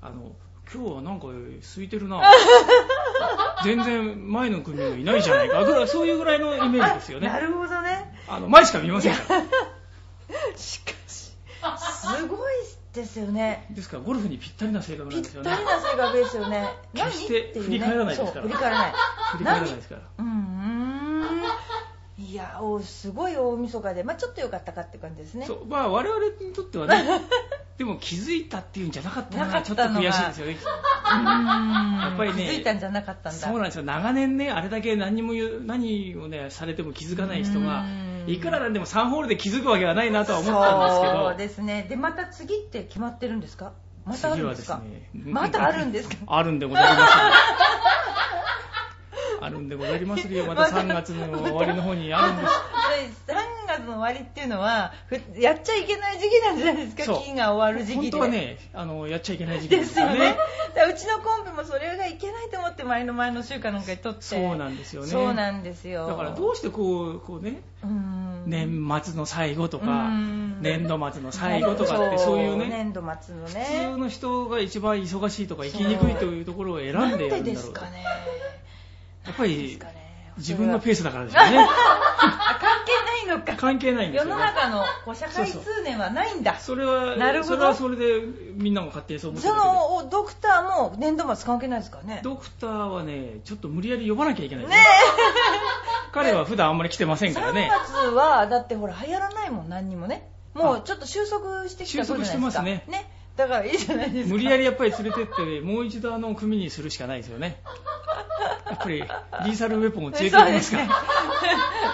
[SPEAKER 2] あの今日はなんか空いてるな 全然前の組がいないじゃないか。ぐらいそういうぐらいのイメージですよね。
[SPEAKER 1] えなるほどね。
[SPEAKER 2] あの前しか見ませんから。
[SPEAKER 1] しかしすごいですよね。
[SPEAKER 2] ですからゴルフにぴったりな性格な
[SPEAKER 1] ぴっ
[SPEAKER 2] んですよね。
[SPEAKER 1] たりな性格ですよね。
[SPEAKER 2] 決して振り返らないですから。
[SPEAKER 1] そう振り返らない
[SPEAKER 2] 振り返らないですから。
[SPEAKER 1] 何？うん。いやおすごい大晦日で、まあ、ちょっと良かったかって感じですね。
[SPEAKER 2] そう。まあ我々にとってはね でも気づいたっていうんじゃなかったのがちょっと悔しいですよね
[SPEAKER 1] うん
[SPEAKER 2] やっぱりね
[SPEAKER 1] 気づいたんじゃなかったんだ。
[SPEAKER 2] そうなんですよ。長年ねあれだけ何も言う何をねされても気づかない人が
[SPEAKER 1] うん。
[SPEAKER 2] いくらなんでも3ホールで気づくわけはないなとは思ったんですけど。
[SPEAKER 1] そうですね。でまた次って決まってるんですか？またあるんですか？
[SPEAKER 2] ね
[SPEAKER 1] またあるんですか？
[SPEAKER 2] あるんでございます。あるんでございますよ。また3月の終わりの方にあるんです
[SPEAKER 1] 3月の終わりっていうのはふやっちゃいけない時期なんじゃないですか？が終わる時期で。
[SPEAKER 2] 本当はねあのやっちゃいけない時期
[SPEAKER 1] で
[SPEAKER 2] ですすよ
[SPEAKER 1] よね
[SPEAKER 2] ね
[SPEAKER 1] うちのコンビもそれがいけないと思って前の前の週間なんかに撮って。
[SPEAKER 2] そうなんですよね。
[SPEAKER 1] そうなんですよ。
[SPEAKER 2] だからどうしてこうこうね
[SPEAKER 1] うん。
[SPEAKER 2] 年末の最後とか
[SPEAKER 1] うん。
[SPEAKER 2] 年度末の最後とかってそう。いうね
[SPEAKER 1] 年度末の
[SPEAKER 2] 普
[SPEAKER 1] ね
[SPEAKER 2] 通の人が一番忙しいとか生きにくいというところを選んでや
[SPEAKER 1] なんで
[SPEAKER 2] るんだろう
[SPEAKER 1] ですかね。
[SPEAKER 2] やっぱり
[SPEAKER 1] ね
[SPEAKER 2] 自分のペースだからですよね。
[SPEAKER 1] あ 関係ないのか。
[SPEAKER 2] 関係ないんです
[SPEAKER 1] 世
[SPEAKER 2] よね。
[SPEAKER 1] の中のこう社会通念はないんだ。
[SPEAKER 2] それは
[SPEAKER 1] なるほど。
[SPEAKER 2] それはそれでみんなも勝手にそう思って
[SPEAKER 1] そのおドクターも年度末関係ないですからね。
[SPEAKER 2] ドクターはねちょっと無理やり呼ばなきゃいけないです
[SPEAKER 1] ね
[SPEAKER 2] ね彼は普段あんまり来てませんからね。
[SPEAKER 1] 3月はだってほら流行らないもん何にもね。もうちょっと収束してきた頃じゃないですか。
[SPEAKER 2] 収束してます
[SPEAKER 1] ねだからいいじゃないですか。
[SPEAKER 2] 無理やりやっぱり連れてってもう一度あの組にするしかないですよね。やっぱりリーサルウェポンを連れてき
[SPEAKER 1] そう
[SPEAKER 2] ま
[SPEAKER 1] です
[SPEAKER 2] から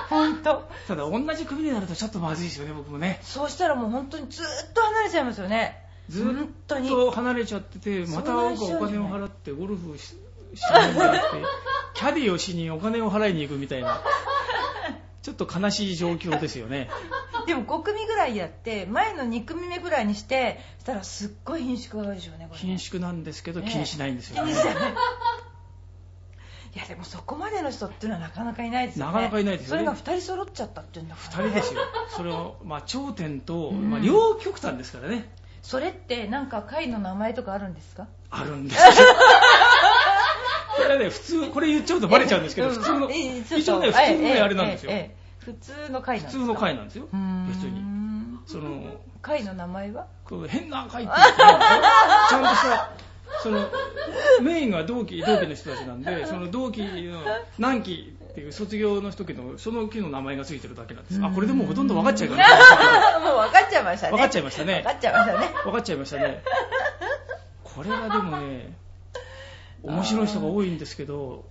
[SPEAKER 1] 本当。
[SPEAKER 2] ただ同じ組になるとちょっとまずいですよね僕もね。
[SPEAKER 1] そうしたらもう本当にずっと離れちゃいますよね。
[SPEAKER 2] ずっと離れちゃっててまた僕はお金を払ってゴルフししないんじゃなくてキャディをしにお金を払いに行くみたいなちょっと悲しい状況ですよね。
[SPEAKER 1] でも5組ぐらいやって前の2組目ぐらいにしてしたらすっごい品種が多いでしょうねこれ。ね
[SPEAKER 2] 緊縮なんですけど
[SPEAKER 1] ね
[SPEAKER 2] 気にしないんです
[SPEAKER 1] 気
[SPEAKER 2] よね。
[SPEAKER 1] にしてない。いやでもそこまでの人っていうのはなかなかいないですよね。
[SPEAKER 2] なかなかいないですよね。
[SPEAKER 1] それが2人揃っちゃったっていうんだから、
[SPEAKER 2] 2人ですよ。それを、まあ、頂点と、
[SPEAKER 1] うん。
[SPEAKER 2] まあ、両極端ですからね。
[SPEAKER 1] それってなんか会の名前とかあるんですか？
[SPEAKER 2] あるんですよこれはね普通これ言っちゃうとバレちゃうんですけど、
[SPEAKER 1] うん。
[SPEAKER 2] 普通の一応ね普通のねあれなんですよ、
[SPEAKER 1] 普通の会なんですか？
[SPEAKER 2] 普通の会なんですよ。別に。その
[SPEAKER 1] 会の名前は？
[SPEAKER 2] 変な会って言ってちゃんとしたそのメインが同期同期の人たちなんでその同期の何期っていう卒業の時のその期の名前がついてるだけなんです。あこれでもうほとんど分かっちゃうから
[SPEAKER 1] もう分かっちゃいましたね。
[SPEAKER 2] 分かっちゃいましたね。
[SPEAKER 1] 分かっちゃいましたね。
[SPEAKER 2] 分かっちゃいましたね。これはでもね面白い人が多いんですけど。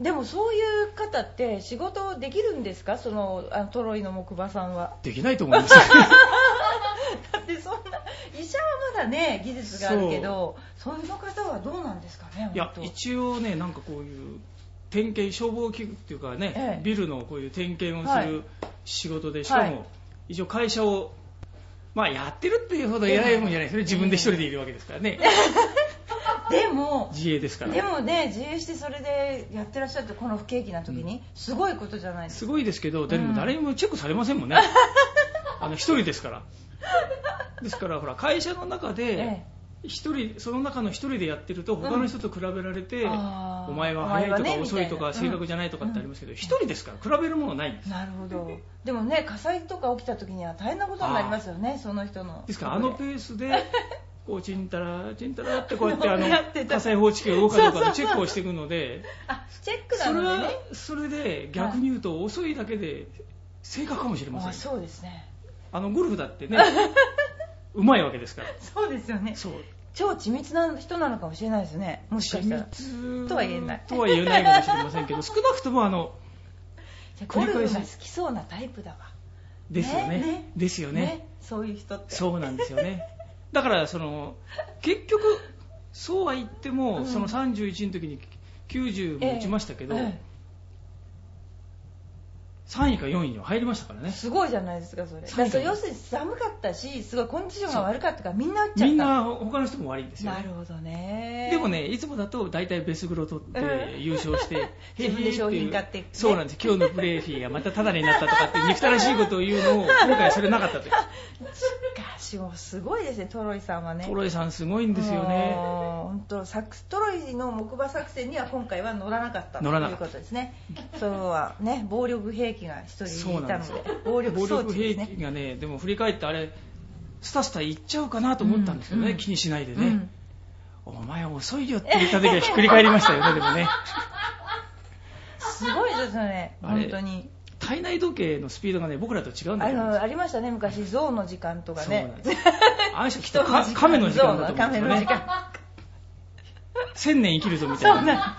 [SPEAKER 1] でもそういう方って仕事できるんですか？そのあのトロイの木馬さんは。
[SPEAKER 2] できないと思います。よ
[SPEAKER 1] だってそんな医者はまだね技術があるけどそういうの方はどうなんですかね
[SPEAKER 2] いや一応ねなんかこういう点検消防器具っていうかね、
[SPEAKER 1] ええ。
[SPEAKER 2] ビルのこういう点検をす
[SPEAKER 1] はい。
[SPEAKER 2] る仕事でしかも、
[SPEAKER 1] はい。
[SPEAKER 2] 一応会社をまあやってるっていうほど偉いもんじゃないですね。自分で一人でいるわけですからね。
[SPEAKER 1] でも
[SPEAKER 2] 自営ですから。
[SPEAKER 1] でもね自営してそれでやってらっしゃってこの不景気な時に、すごいことじゃないですか。
[SPEAKER 2] すごいですけど、でも誰にもチェックされませんもんね。あの、一人ですから。ですから、ほら、会社の中で、
[SPEAKER 1] え
[SPEAKER 2] 一人、その中の一人でやってると、他の人と比べられて、
[SPEAKER 1] あー
[SPEAKER 2] お前は早いとか遅いとか
[SPEAKER 1] みたいな。
[SPEAKER 2] 正確じゃないとかってありますけど、
[SPEAKER 1] うん。
[SPEAKER 2] 一人ですから、比べるものないんです。
[SPEAKER 1] なるほど。でもね火災とか起きた時には大変なことになりますよねその人の。
[SPEAKER 2] ですから、あのペースで、こう、ちんたら、ちんたらってこうやって、あの、火災報知器が動くかどうかの
[SPEAKER 1] そうそう。
[SPEAKER 2] チェックをしていくので、
[SPEAKER 1] あチェックな
[SPEAKER 2] それは
[SPEAKER 1] のでね、
[SPEAKER 2] それで逆に言うと、遅いだけで正確かもしれません。
[SPEAKER 1] そうですね。
[SPEAKER 2] あの、ゴルフだってね、うまいわけですから。
[SPEAKER 1] そうですよね。
[SPEAKER 2] そう。
[SPEAKER 1] 超緻密な人なのかもしれないですね。もしかしたら。とは言えない。
[SPEAKER 2] とは言えないかもしれませんけど、少なくともあの、
[SPEAKER 1] ゴルフが好きそうなタイプだわ。
[SPEAKER 2] ですよね。
[SPEAKER 1] ねね。
[SPEAKER 2] ですよね。
[SPEAKER 1] そういう人って。
[SPEAKER 2] そうなんですよね。だから、その、結局、そうは言っても、
[SPEAKER 1] うん。
[SPEAKER 2] その31の時に90も打ちましたけど、
[SPEAKER 1] え
[SPEAKER 2] 3位か4位には入りましたからね。
[SPEAKER 1] えすごいじゃないですかそれだ
[SPEAKER 2] そう
[SPEAKER 1] から要するに寒かったしすごいコンディションが悪かったからみんな打っちゃった
[SPEAKER 2] みんな他の人も悪いんですよ、ね。
[SPEAKER 1] なるほどね
[SPEAKER 2] でもね、いつもだと大体ベスグロ取って
[SPEAKER 1] うん
[SPEAKER 2] 優勝して、
[SPEAKER 1] 自分で商品買ってね
[SPEAKER 2] そうなんです。今日のプレーフィーがまたタダになったとかって憎たらしいことを言うのを、今回それなかったという。
[SPEAKER 1] しかもすごいですねトロイさんはね
[SPEAKER 2] トロイさんすごいんですよね。
[SPEAKER 1] 本当作トロイの木馬作戦には今回は乗らなかったということですね。それはね暴力兵器が一人いたの
[SPEAKER 2] で
[SPEAKER 1] 暴力装置
[SPEAKER 2] 兵
[SPEAKER 1] ですね。
[SPEAKER 2] 器がね、でも振り返ってあれ、スタスタ行っちゃうかなと思ったんですけどね、
[SPEAKER 1] うん
[SPEAKER 2] 気にしないでね、
[SPEAKER 1] うん
[SPEAKER 2] お前遅いよって言った時はひっくり返りましたよね、でもね。
[SPEAKER 1] すごいですよね本当に。
[SPEAKER 2] 体内時計のスピードがね、僕らと違うんだよ
[SPEAKER 1] のありましたね昔象の時間とかね。
[SPEAKER 2] あの人きっとか 亀の時間だと思うんですよ
[SPEAKER 1] 亀の時
[SPEAKER 2] ね。
[SPEAKER 1] 間。
[SPEAKER 2] 千年生きるぞみたいな。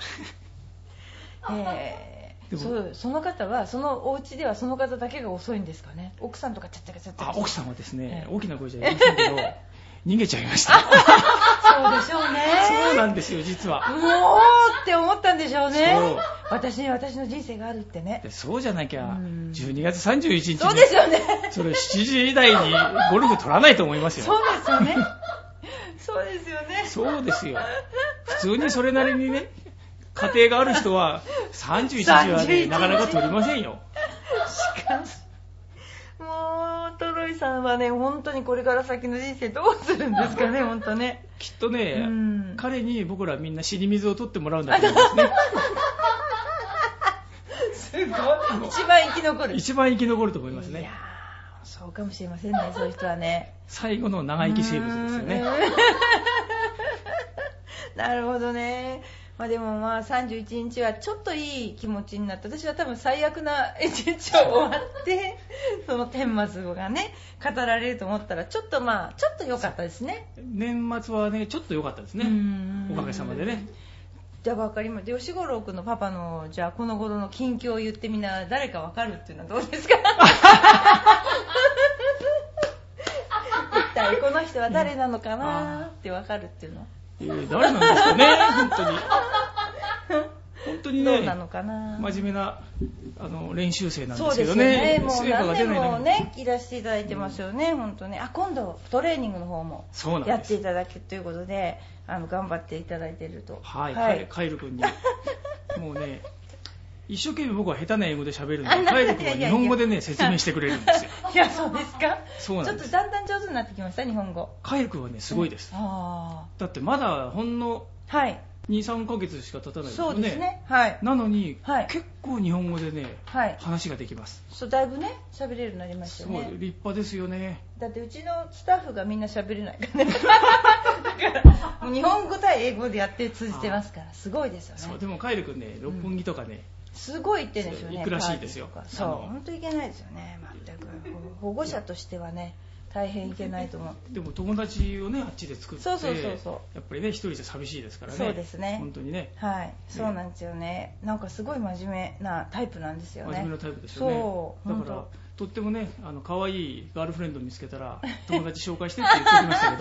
[SPEAKER 1] えそう その方はそのお家ではその方だけが遅いんですかね。奥さんとかちゃっちゃかちゃっちゃ。
[SPEAKER 2] あ、奥さんはですね、
[SPEAKER 1] ええ。
[SPEAKER 2] 大きな声じゃ言いませんけど、逃げちゃいました。
[SPEAKER 1] そうでしょうね。
[SPEAKER 2] そうなんですよ、実は。
[SPEAKER 1] もうって思ったんでしょうね。
[SPEAKER 2] そう。
[SPEAKER 1] 私に私の人生があるってね。
[SPEAKER 2] でそうじゃなきゃ、
[SPEAKER 1] うん。
[SPEAKER 2] 12月31日。に、
[SPEAKER 1] そうですよね。
[SPEAKER 2] それ7時台にゴルフ取らないと思います
[SPEAKER 1] そう
[SPEAKER 2] よ。
[SPEAKER 1] ですよねそうですよね
[SPEAKER 2] そうですよ。普通にそれなりにね、家庭がある人は、31時はね、
[SPEAKER 1] 31
[SPEAKER 2] なかなか取りませんよ。
[SPEAKER 1] しかしもうトロイさんはね本当にこれから先の人生どうするんですかね本当ね
[SPEAKER 2] きっとね、
[SPEAKER 1] うん
[SPEAKER 2] 彼に僕らみんな死に水を取ってもらうんだと思いますね。
[SPEAKER 1] すごい一番生き残る
[SPEAKER 2] 一番生き残ると思いますね。
[SPEAKER 1] ーそうかもしれませんねそういう人はね
[SPEAKER 2] 最後の長生き生物ですよね。
[SPEAKER 1] うん なるほどね。まあでもまあ31日はちょっといい気持ちになって、私は多分最悪な一日を終わって、その顛末がね、語られると思ったら、ちょっとまあ、ちょっと良かったですね。
[SPEAKER 2] 年末はね、ちょっと良かったですね
[SPEAKER 1] うん。
[SPEAKER 2] おかげさまでね。
[SPEAKER 1] じゃあ分かりました。吉五郎君のパパの、じゃあこの頃の近況を言ってみんな誰か分かるっていうのはどうですか？一体この人は誰なのかなって分かるっていうの。は。
[SPEAKER 2] えー誰なんですかね、本当に。本当にね、
[SPEAKER 1] どうなのかな？
[SPEAKER 2] 真面目なあの練習生なんで
[SPEAKER 1] そう
[SPEAKER 2] すけど
[SPEAKER 1] ですよね。
[SPEAKER 2] ね、
[SPEAKER 1] もう何年。もねいらしていただいてますよね、本当ね。あ今度トレーニングの方もやっていただけるということであの頑張っていただいていると。
[SPEAKER 2] はい、
[SPEAKER 1] はい。
[SPEAKER 2] カイル君に。もうね、一生懸命僕は下手な英語で喋るん
[SPEAKER 1] あ
[SPEAKER 2] で、カイル君は日本語でね、説明してくれるんですよ。
[SPEAKER 1] いやそうですか？
[SPEAKER 2] そうなんです。
[SPEAKER 1] ちょっとだんだん上手になってきました日本語。
[SPEAKER 2] カイル君はね、すごいです。
[SPEAKER 1] あ
[SPEAKER 2] だってまだほんの
[SPEAKER 1] あはい。
[SPEAKER 2] 2、3ヶ月しか経たないですよ
[SPEAKER 1] そうですね。はい。
[SPEAKER 2] なのに、
[SPEAKER 1] はい。
[SPEAKER 2] 結構日本語でね、
[SPEAKER 1] はい。
[SPEAKER 2] 話ができます。
[SPEAKER 1] そうだいぶね喋れるようになりました
[SPEAKER 2] すごい、
[SPEAKER 1] よね
[SPEAKER 2] 立派ですよね。
[SPEAKER 1] だってうちのスタッフがみんな喋れないからねだからもう日本語対英語でやって通じてますからすごいですよね
[SPEAKER 2] そうでもカイル君ね、六本木とかね、
[SPEAKER 1] すごい言ってるんですよね。
[SPEAKER 2] 行くらしいですよ
[SPEAKER 1] そう本当いけないですよね。全く保護者としてはね、大変いけないと思う。
[SPEAKER 2] でも友達をね、あっちで作って、
[SPEAKER 1] そうそうそうそう
[SPEAKER 2] やっぱりね、一人じゃ寂しいですからね。
[SPEAKER 1] そうですね
[SPEAKER 2] 本当にね。
[SPEAKER 1] はい、そうなんですよね。なんかすごい真面目なタイプなんですよね。
[SPEAKER 2] 真面目なタイプですよね。
[SPEAKER 1] そう、
[SPEAKER 2] だから
[SPEAKER 1] 本、
[SPEAKER 2] とってもね、あの、可愛いガールフレンド見つけたら、友達紹介してって言ってきましたけ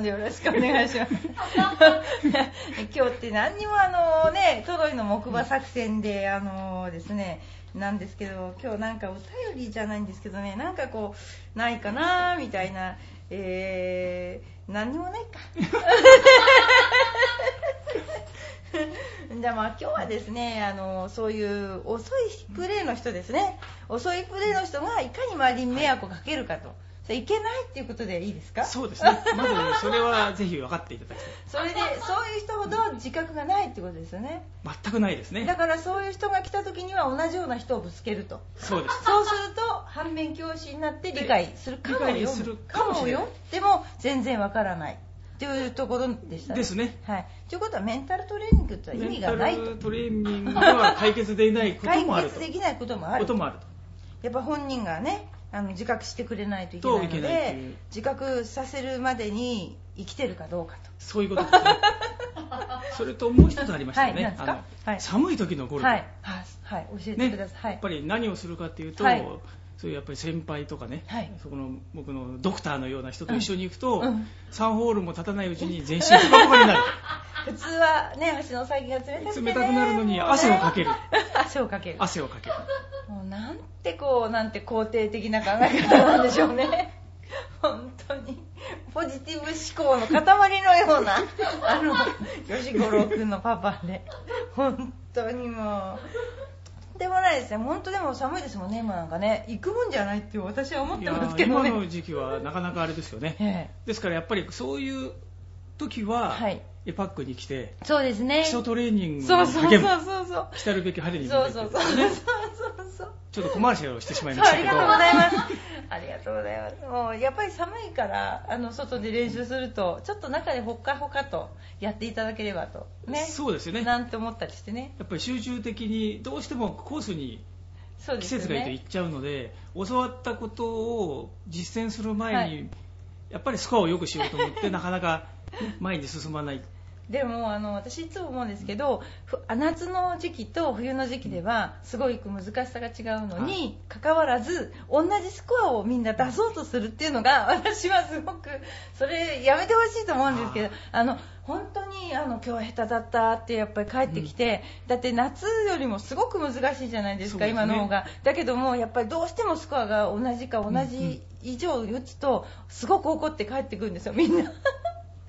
[SPEAKER 2] ど、
[SPEAKER 1] よろしくお願いします。今日って何にもあのね、トロイの木馬作戦で、あのですね、なんですけど、今日なんかお便りじゃないんですけどね、なんかこう、ないかなみたいな、えー、何にもないか。じゃあまあ今日はですね、あのそういう遅いプレーの人ですね、遅いプレーの人がいかに周りに迷惑をかけるかと。いけないっていうことでいいですか？
[SPEAKER 2] そうですね。まずそれはぜひ分かっていただきたい。
[SPEAKER 1] それでそういう人ほど自覚がないってことですよね
[SPEAKER 2] 全くないですね。
[SPEAKER 1] だからそういう人が来た時には同じような人をぶつけると
[SPEAKER 2] そうです。
[SPEAKER 1] そうすると反面教師になって理解するかもよ
[SPEAKER 2] するかも
[SPEAKER 1] よでも全然わからないっていうところでしたね
[SPEAKER 2] ですね。
[SPEAKER 1] はいということはメンタルトレーニングとは意味がないと
[SPEAKER 2] メンタルトレーニングでは解決できないこと
[SPEAKER 1] 解
[SPEAKER 2] もあると。
[SPEAKER 1] 決できないこともある
[SPEAKER 2] こともあると。
[SPEAKER 1] やっぱ本人がねあの自覚してくれないといけないので自覚させるまでに生きてるかどうかと
[SPEAKER 2] そういうことですね。それともう一つありましたね。
[SPEAKER 1] はいはい
[SPEAKER 2] 寒い時のゴルフ。
[SPEAKER 1] はい、はい、はい、教えて
[SPEAKER 2] ね、
[SPEAKER 1] ください。はい。
[SPEAKER 2] やっぱり何をするかっていうと、
[SPEAKER 1] はい
[SPEAKER 2] そういうやっぱり先輩とかね、
[SPEAKER 1] はい
[SPEAKER 2] そこの僕のドクターのような人と一緒に行くと、
[SPEAKER 1] うんうん
[SPEAKER 2] 3ホールも経たないうちに全身ポカポカになる
[SPEAKER 1] 普通はね、足の先が冷たくて、ね、
[SPEAKER 2] 冷たくなるのに汗をかける
[SPEAKER 1] 汗をかける。
[SPEAKER 2] 汗をかける
[SPEAKER 1] もうなんてこう、なんて肯定的な考え方なんでしょうね。本当に。ポジティブ思考の塊のような、あの、吉五郎くんのパパで。本当にもう。でもないですね。本当でも寒いですもんね、今なんかね。行くもんじゃないって私は思ってますけどね。
[SPEAKER 2] 今の時期はなかなかあれですよね
[SPEAKER 1] え
[SPEAKER 2] ですからやっぱりそういう時は、
[SPEAKER 1] はい
[SPEAKER 2] エパックに来て
[SPEAKER 1] えそうですね。
[SPEAKER 2] 基礎トレーニング
[SPEAKER 1] そうそうそうそうそう。
[SPEAKER 2] 来たるべき春に
[SPEAKER 1] そうそうそうそう
[SPEAKER 2] ね
[SPEAKER 1] そうそう。
[SPEAKER 2] ちょっとコマーシャルをしてしまいましたけど
[SPEAKER 1] がとうございます。ありがとうございます。もうやっぱり寒いからあの外で練習するとちょっと中でほっかほかとやっていただければとね。
[SPEAKER 2] そうですよね
[SPEAKER 1] なんて思ったりしてね。
[SPEAKER 2] やっぱり集中的にどうしてもコースに季
[SPEAKER 1] そうですよね。
[SPEAKER 2] 節がいいと行っちゃうので教わったことを実践する前に、
[SPEAKER 1] はい
[SPEAKER 2] やっぱりスコアを良くしようと思ってなかなか前に進まない
[SPEAKER 1] でもあの私いつも思うんですけどふ夏の時期と冬の時期ではすごい難しさが違うのにかかわらず同じスコアをみんな出そうとするっていうのが私はすごくそれやめてほしいと思うんですけどあの本当にあの今日は下手だったってやっぱり帰ってきて、だって夏よりもすごく難しいじゃないですか
[SPEAKER 2] ね。
[SPEAKER 1] 今の方が。だけどもやっぱりどうしてもスコアが同じか同じ以上打つとすごく怒って帰ってくるんですよみんな。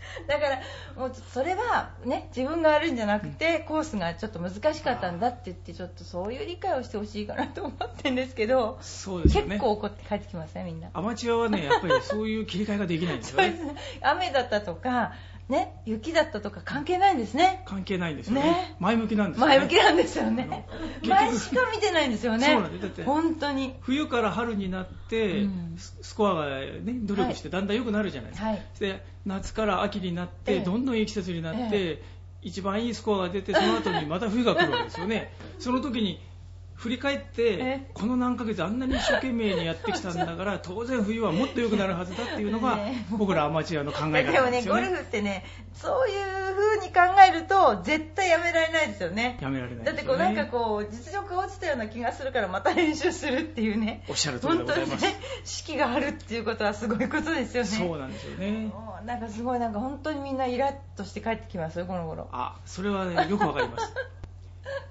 [SPEAKER 1] だからもうそれはね自分が悪いんじゃなくてコースがちょっと難しかったんだって言ってちょっとそういう理解をしてほしいかなと思ってるんですけど
[SPEAKER 2] そうですよね。
[SPEAKER 1] 結構怒って帰ってきますねみんな。
[SPEAKER 2] アマチュアはねやっぱりそういう切り替えができないんですよね。
[SPEAKER 1] そうですね。雨だったとかね雪だったとか関係ないんですね。
[SPEAKER 2] 関係ないんですよね。
[SPEAKER 1] ね。
[SPEAKER 2] 前向きなんですよね。
[SPEAKER 1] 前向きなんですよね。前しか見てないんですよね。
[SPEAKER 2] そうなんです。だって
[SPEAKER 1] 本当に。
[SPEAKER 2] 冬から春になって、
[SPEAKER 1] うん。
[SPEAKER 2] ススコアが、ね、努力してだんだん良くなるじゃないですか、
[SPEAKER 1] はい。
[SPEAKER 2] で夏から秋になって、
[SPEAKER 1] ええ。
[SPEAKER 2] どんどんいい季節になって、
[SPEAKER 1] え。
[SPEAKER 2] 一番いいスコアが出てその後にまた冬が来るわけですよね。その時に振り返って、
[SPEAKER 1] え？え
[SPEAKER 2] この何ヶ月あんなに一生懸命にやってきたんだから 当然冬はもっと良くなるはずだっていうのが、
[SPEAKER 1] ね
[SPEAKER 2] 僕らアマチュアの考え方ですよね
[SPEAKER 1] ゴルフってね、そういう風に考えると、絶対やめられないですよね。
[SPEAKER 2] やめられない
[SPEAKER 1] だってこう、なんかこう、実力が落ちたような気がするから、また練習するっていうね。
[SPEAKER 2] おっしゃる通りでございます、
[SPEAKER 1] 本当にね、士気があるっていうことはすごいことですよね。
[SPEAKER 2] そうなんですよね
[SPEAKER 1] なんかすごい、なんか本当にみんなイラッとして帰ってきますよ、この頃。
[SPEAKER 2] あそれはねよくわかります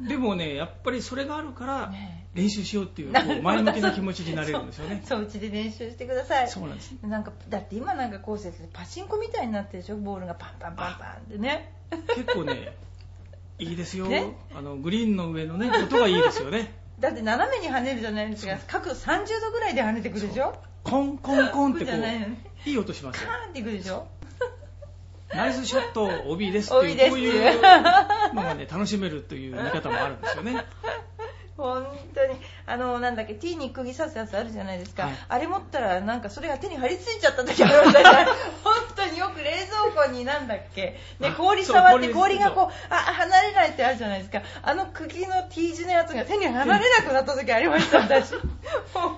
[SPEAKER 2] でもねやっぱりそれがあるから
[SPEAKER 1] ね。
[SPEAKER 2] 練習しようっていうこう前向きな気持ちになれるんですよね。
[SPEAKER 1] そう、うちで練習してください。
[SPEAKER 2] そうなんです。
[SPEAKER 1] なんかだって今なんかこうしてパチンコみたいになってるでしょ？ボールがパンパンパンパンってね。
[SPEAKER 2] 結構ねいいですよ、
[SPEAKER 1] ね。
[SPEAKER 2] あのグリーンの上のね音がいいですよね。
[SPEAKER 1] だって斜めに跳ねるじゃないですか。角度30度ぐらいで跳ねてくるでしょ？
[SPEAKER 2] コンコンコンってこういい音しますよ。
[SPEAKER 1] カーンっていくでしょ？
[SPEAKER 2] ナイスショット OB ですって
[SPEAKER 1] OB です
[SPEAKER 2] いうこういうのがね楽しめるという見方もあるんですよね。
[SPEAKER 1] 本当に。あのなんだっけ T に釘刺すやつあるじゃないですか、
[SPEAKER 2] はい。
[SPEAKER 1] あれ持ったらなんかそれが手に張り付いちゃった時ありましたね。本当によく冷蔵庫になんだっけ、ね、
[SPEAKER 2] あ
[SPEAKER 1] 氷触って
[SPEAKER 2] 氷
[SPEAKER 1] 氷がこうあ離れないってあるじゃないですか。あの釘の T 字のやつが手に離れなくなった時ありました私。も う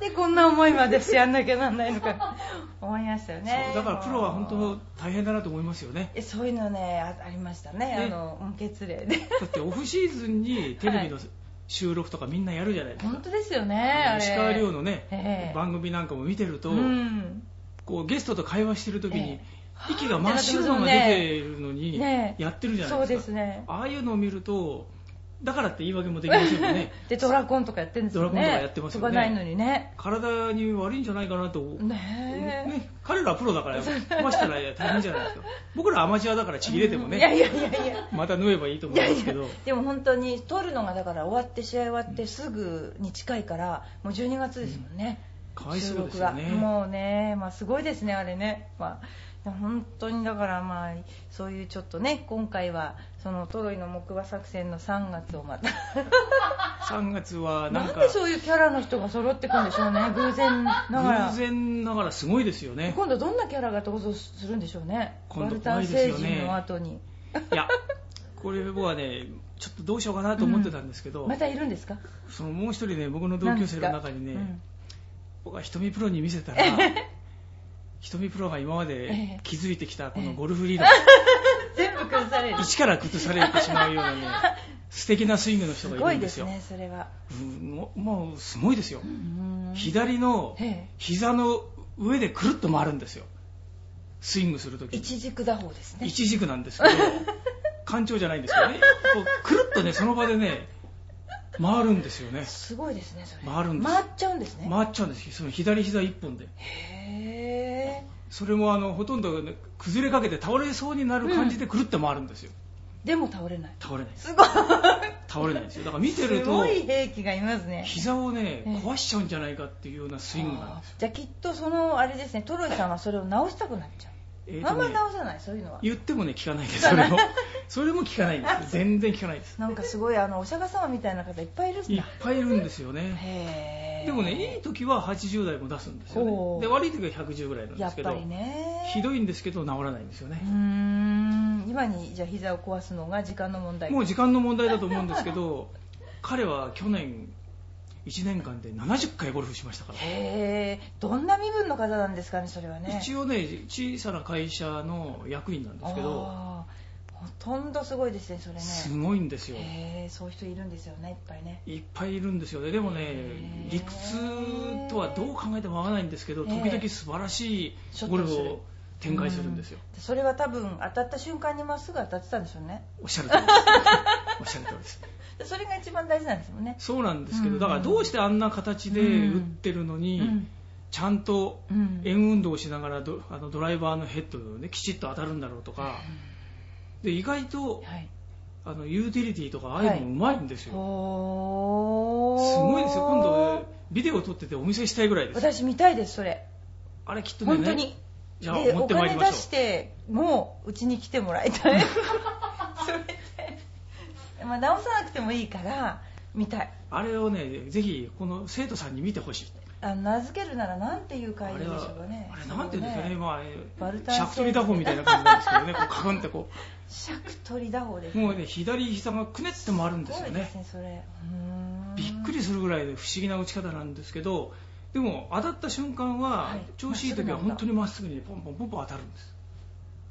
[SPEAKER 1] なんでこんな思いまでしてやんなきゃなんないのか。思いましたよね。
[SPEAKER 2] そうだからプロは本当大変だなと思いますよね。
[SPEAKER 1] えそういうのねあありましたね。
[SPEAKER 2] ね
[SPEAKER 1] あのうん血例で。
[SPEAKER 2] だってオフシーズンに テレビの
[SPEAKER 1] はい
[SPEAKER 2] 収録とかみんなやるじゃないですか、
[SPEAKER 1] 本当ですよね
[SPEAKER 2] 石川遼のね、
[SPEAKER 1] ええ。
[SPEAKER 2] 番組なんかも見てると、
[SPEAKER 1] うん。
[SPEAKER 2] こうゲストと会話してる時に、
[SPEAKER 1] ええ。
[SPEAKER 2] 息が真っ白のが出てるのに
[SPEAKER 1] ね
[SPEAKER 2] やってるじゃない
[SPEAKER 1] そう
[SPEAKER 2] ですか。
[SPEAKER 1] ですね。
[SPEAKER 2] ああいうのを見るとだからって言い訳もできませんよね。
[SPEAKER 1] でドラコンとかやってるんですよね。
[SPEAKER 2] ドラコンとかやってますよね。
[SPEAKER 1] とかないのにね。
[SPEAKER 2] 体に悪いんじゃないかなと、
[SPEAKER 1] ねえ。
[SPEAKER 2] ね彼らはプロだからましたら大変じゃないですか。僕らアマチュアだからちぎれてもね、
[SPEAKER 1] いやいやいやいや。
[SPEAKER 2] また縫えばいいと思いますけど。
[SPEAKER 1] でも本当に取るのがだから終わって試合終わってすぐに近いからもう12月ですもんね、
[SPEAKER 2] かわいそうですよね。
[SPEAKER 1] 収録が。もうね、まあ、すごいですねあれね、まあ、本当にだからまあそういうちょっとね今回はそのトロイの木馬作戦の3月をまた
[SPEAKER 2] 3月は
[SPEAKER 1] な
[SPEAKER 2] なんんか
[SPEAKER 1] でそういうキャラの人が揃ってくんでしょうね偶然ながら。
[SPEAKER 2] 偶然ながらすごいですよね。
[SPEAKER 1] 今度どんなキャラが登場するんでしょうね
[SPEAKER 2] 今度怖いですよ
[SPEAKER 1] 星
[SPEAKER 2] ね
[SPEAKER 1] 人の後に。
[SPEAKER 2] いやこれ僕はねちょっとどうしようかなと思ってたんですけど、
[SPEAKER 1] またいるんですか？
[SPEAKER 2] そのもう一人ね僕の同級生の中にね、
[SPEAKER 1] うん
[SPEAKER 2] 僕は瞳プロに見せたら 瞳プロが今まで築いてきたこのゴルフ理論、
[SPEAKER 1] 全部崩される。
[SPEAKER 2] 一から崩されてしまうようなね 素敵なスイングの人が
[SPEAKER 1] す
[SPEAKER 2] いるんですよ。
[SPEAKER 1] ごいですねそれは。
[SPEAKER 2] うんもうすごいですよ、
[SPEAKER 1] うん
[SPEAKER 2] 左の
[SPEAKER 1] ええ。
[SPEAKER 2] 膝の上でくるっと回るんですよ。スイングするときに。
[SPEAKER 1] 一軸打法ですね。
[SPEAKER 2] 一軸なんですけど 干潮じゃないんですけどね。こうくるっとねその場でね回るんですよね。
[SPEAKER 1] すごいですねそれ。
[SPEAKER 2] 回るんです
[SPEAKER 1] 回っちゃうんですね。
[SPEAKER 2] 回っちゃうんです。よその左膝一本で。
[SPEAKER 1] へえ
[SPEAKER 2] それもあのほとんど、ね、崩れかけて倒れそうになる感じでくるって回るんですよ、
[SPEAKER 1] でも倒れない。
[SPEAKER 2] 倒れないです。
[SPEAKER 1] すごい。
[SPEAKER 2] 倒れないんですよ。だから見てる
[SPEAKER 1] す
[SPEAKER 2] と
[SPEAKER 1] ごい兵器がいますね。
[SPEAKER 2] 膝をね
[SPEAKER 1] ええ。
[SPEAKER 2] 壊しちゃうんじゃないかっていうようなスイングなんですよ。
[SPEAKER 1] じゃあきっとそのあれですねトロイさんはそれを直したくなっちゃう、あんま
[SPEAKER 2] えーとね
[SPEAKER 1] 直さないそういうのは。
[SPEAKER 2] 言ってもね聞かないです。それもそれも聞かないんです。よ 全然聞かないです。
[SPEAKER 1] なんかすごいあのお釈迦様みたいな方いっぱいいるんだ。
[SPEAKER 2] いっぱいいるんですよね。でもねいい時は80代も出すんですよね。で悪い時は110ぐらいなんで
[SPEAKER 1] やっぱ
[SPEAKER 2] すけど
[SPEAKER 1] りね。
[SPEAKER 2] ひどいんですけど治らないんですよね。
[SPEAKER 1] うーん。今にじゃあ膝を壊すのが時間の問題。
[SPEAKER 2] もう時間の問題だと思うんですけど彼は去年1年間で70回ゴルフしましたから。
[SPEAKER 1] へえどんな身分の方なんですかねそれはね。
[SPEAKER 2] 一応ね小さな会社の役員なんですけど。
[SPEAKER 1] ほとんどすごいですねそれね。
[SPEAKER 2] すごいんですよ。
[SPEAKER 1] へえそういう人いるんですよねいっぱいね。
[SPEAKER 2] いっぱいいるんですよ。ねでもね理屈とはどう考えても合わないんですけど時々素晴らしいゴルフを展開するんですよ。
[SPEAKER 1] うん。それは多分当たった瞬間にまっすぐ当たってたんでしょうね。
[SPEAKER 2] おっしゃる通りです。おっしゃる通りです。
[SPEAKER 1] でそれが一番大事なんですもんね。
[SPEAKER 2] そうなんですけ
[SPEAKER 1] うん。
[SPEAKER 2] どだからどうしてあんな形で打ってるのに、
[SPEAKER 1] うん。
[SPEAKER 2] ちゃんと
[SPEAKER 1] うん。
[SPEAKER 2] 円運動をしながらドあのドライバーのヘッドを、ね、きちっと当たるんだろうとか。で意外と
[SPEAKER 1] はい。
[SPEAKER 2] あのユーティリティとかああいうのもうまいんですよ、
[SPEAKER 1] ほー。
[SPEAKER 2] すごいですよ。今度ビデオを撮っててお見せしたいぐらいです。
[SPEAKER 1] 私見たいですそれ。
[SPEAKER 2] あれきっとね
[SPEAKER 1] 本当に
[SPEAKER 2] じゃあ
[SPEAKER 1] で
[SPEAKER 2] 持ってまいりま
[SPEAKER 1] 出してもううちに来てもらいたい。それで、まあ、直さなくてもいいから見たい。
[SPEAKER 2] あれをねぜひこの生徒さんに見てほしい。
[SPEAKER 1] あの名付けるならなんていう会場でしょうかね。
[SPEAKER 2] あれなんていうんですかね、まあ、
[SPEAKER 1] バルタン
[SPEAKER 2] シャクトリ打法みたいな感じなんですけどねこうカクンってこ
[SPEAKER 1] 尺取り打法で。す
[SPEAKER 2] うもうね左膝がくねって回るんですよ
[SPEAKER 1] ごいですねそれ。うーん。
[SPEAKER 2] びっくりするぐらいで不思議な打ち方なんですけどでも当たった瞬間は、
[SPEAKER 1] はい。
[SPEAKER 2] 調子いい時は本当にまっすぐにポンポンポンポン当たるんです。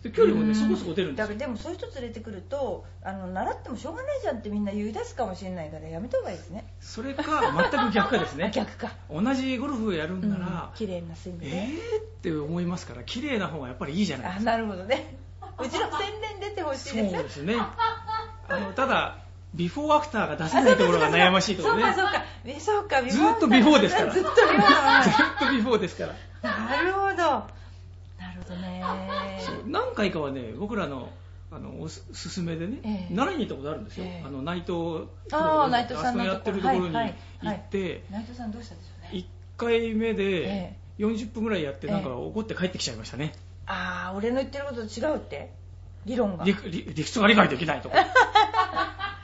[SPEAKER 2] で距離もね
[SPEAKER 1] うん
[SPEAKER 2] そこそこ出るんですよ。
[SPEAKER 1] だからでもそういう人連れてくるとあの習ってもしょうがないじゃんってみんな言い出すかもしれないからやめた方がいいですね。
[SPEAKER 2] それか全く逆かですね。
[SPEAKER 1] 逆か。
[SPEAKER 2] 同じゴルフをやるんなら、
[SPEAKER 1] うん。綺麗なスイング
[SPEAKER 2] え
[SPEAKER 1] ね、
[SPEAKER 2] ーって思いますから綺麗な方がやっぱりいいじゃないですか。
[SPEAKER 1] あなるほどね。うちの宣伝出てほしい
[SPEAKER 2] そう
[SPEAKER 1] です
[SPEAKER 2] ですね。あのただビフォーアフターが出せないところが悩ましいところね。
[SPEAKER 1] そうかそうかえそうか。ビ
[SPEAKER 2] ずっとビフォーですから。
[SPEAKER 1] ずっとビフォーだ
[SPEAKER 2] ずっとビフォーですから。
[SPEAKER 1] なるほど。なるほどね。
[SPEAKER 2] 何回かはね僕らのあのおすすめでね、
[SPEAKER 1] ええ。
[SPEAKER 2] 奈良に行ったことあるんですよ、
[SPEAKER 1] ええ。
[SPEAKER 2] あの内藤
[SPEAKER 1] あー内藤さんの
[SPEAKER 2] やってるところに行って、
[SPEAKER 1] 内藤さんどうしたんでしょうね。
[SPEAKER 2] 1回目で
[SPEAKER 1] え
[SPEAKER 2] 40分ぐらいやってなんか
[SPEAKER 1] ええ。
[SPEAKER 2] 怒って帰ってきちゃいましたね、
[SPEAKER 1] ああ俺の言ってることと違うって。理論が。
[SPEAKER 2] 理理理屈が理解できないとか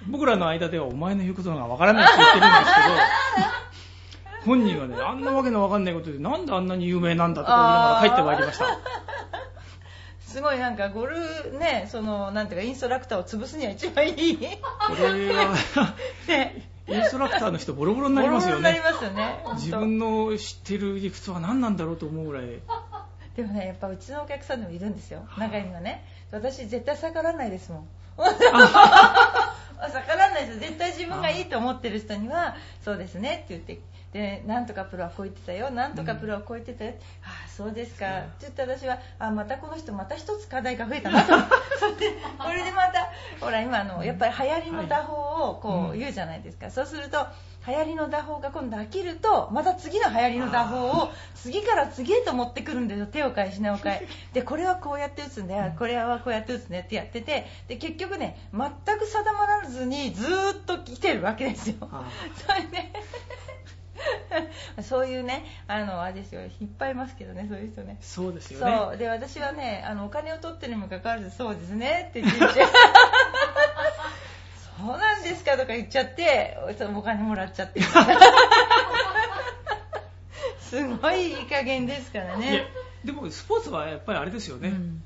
[SPEAKER 2] 僕らの間ではお前の言うことがわからないって言ってるんですけど本人はねあんなわけのわかんないことでなんであんなに有名なんだとか言いながら帰ってまいりました。
[SPEAKER 1] すごいなんかゴルねそのなんていうかインストラクターを潰すには一番いい。
[SPEAKER 2] これは
[SPEAKER 1] ね
[SPEAKER 2] インストラクターの人ボロボロになりますよ
[SPEAKER 1] ボロボロに
[SPEAKER 2] ね
[SPEAKER 1] なりますよね
[SPEAKER 2] 自分の知ってる理屈は何なんだろうと思うぐらい。
[SPEAKER 1] でもねやっぱうちのお客さんでもいるんですよ。中にはね。私絶対逆らわないですもん 逆らわないです絶対自分がいいと思っってる人にはそうですねって言ってでなんとかプロはこう言ってたよなんとかプロはこう言ってたよ、ああそうですか。って言って私はあまたこの人また一つ課題が増えたなと。それでこれでまたほら今あのやっぱり流行りの打法をこう言うじゃないですか、そうすると流行りの打法が今度飽きるとまた次の流行りの打法を次から次へと持ってくるんですよ。手を変え品を変えでこれはこうやって打つんだよ。これはこうやって打つねってやっててで結局ね全く定まらずにずーっと来てるわけですよ。それで そういうねあのあれですよ。いっぱいいますけどねそういう人ね。
[SPEAKER 2] そうですよね。
[SPEAKER 1] そう。で私はねあのお金を取ってるにもかかわらずそうですねって言って そうなんですかとか言っちゃってお金もらっちゃって。すごいいい加減ですからね。
[SPEAKER 2] でもスポーツはやっぱりあれですよね、
[SPEAKER 1] うん。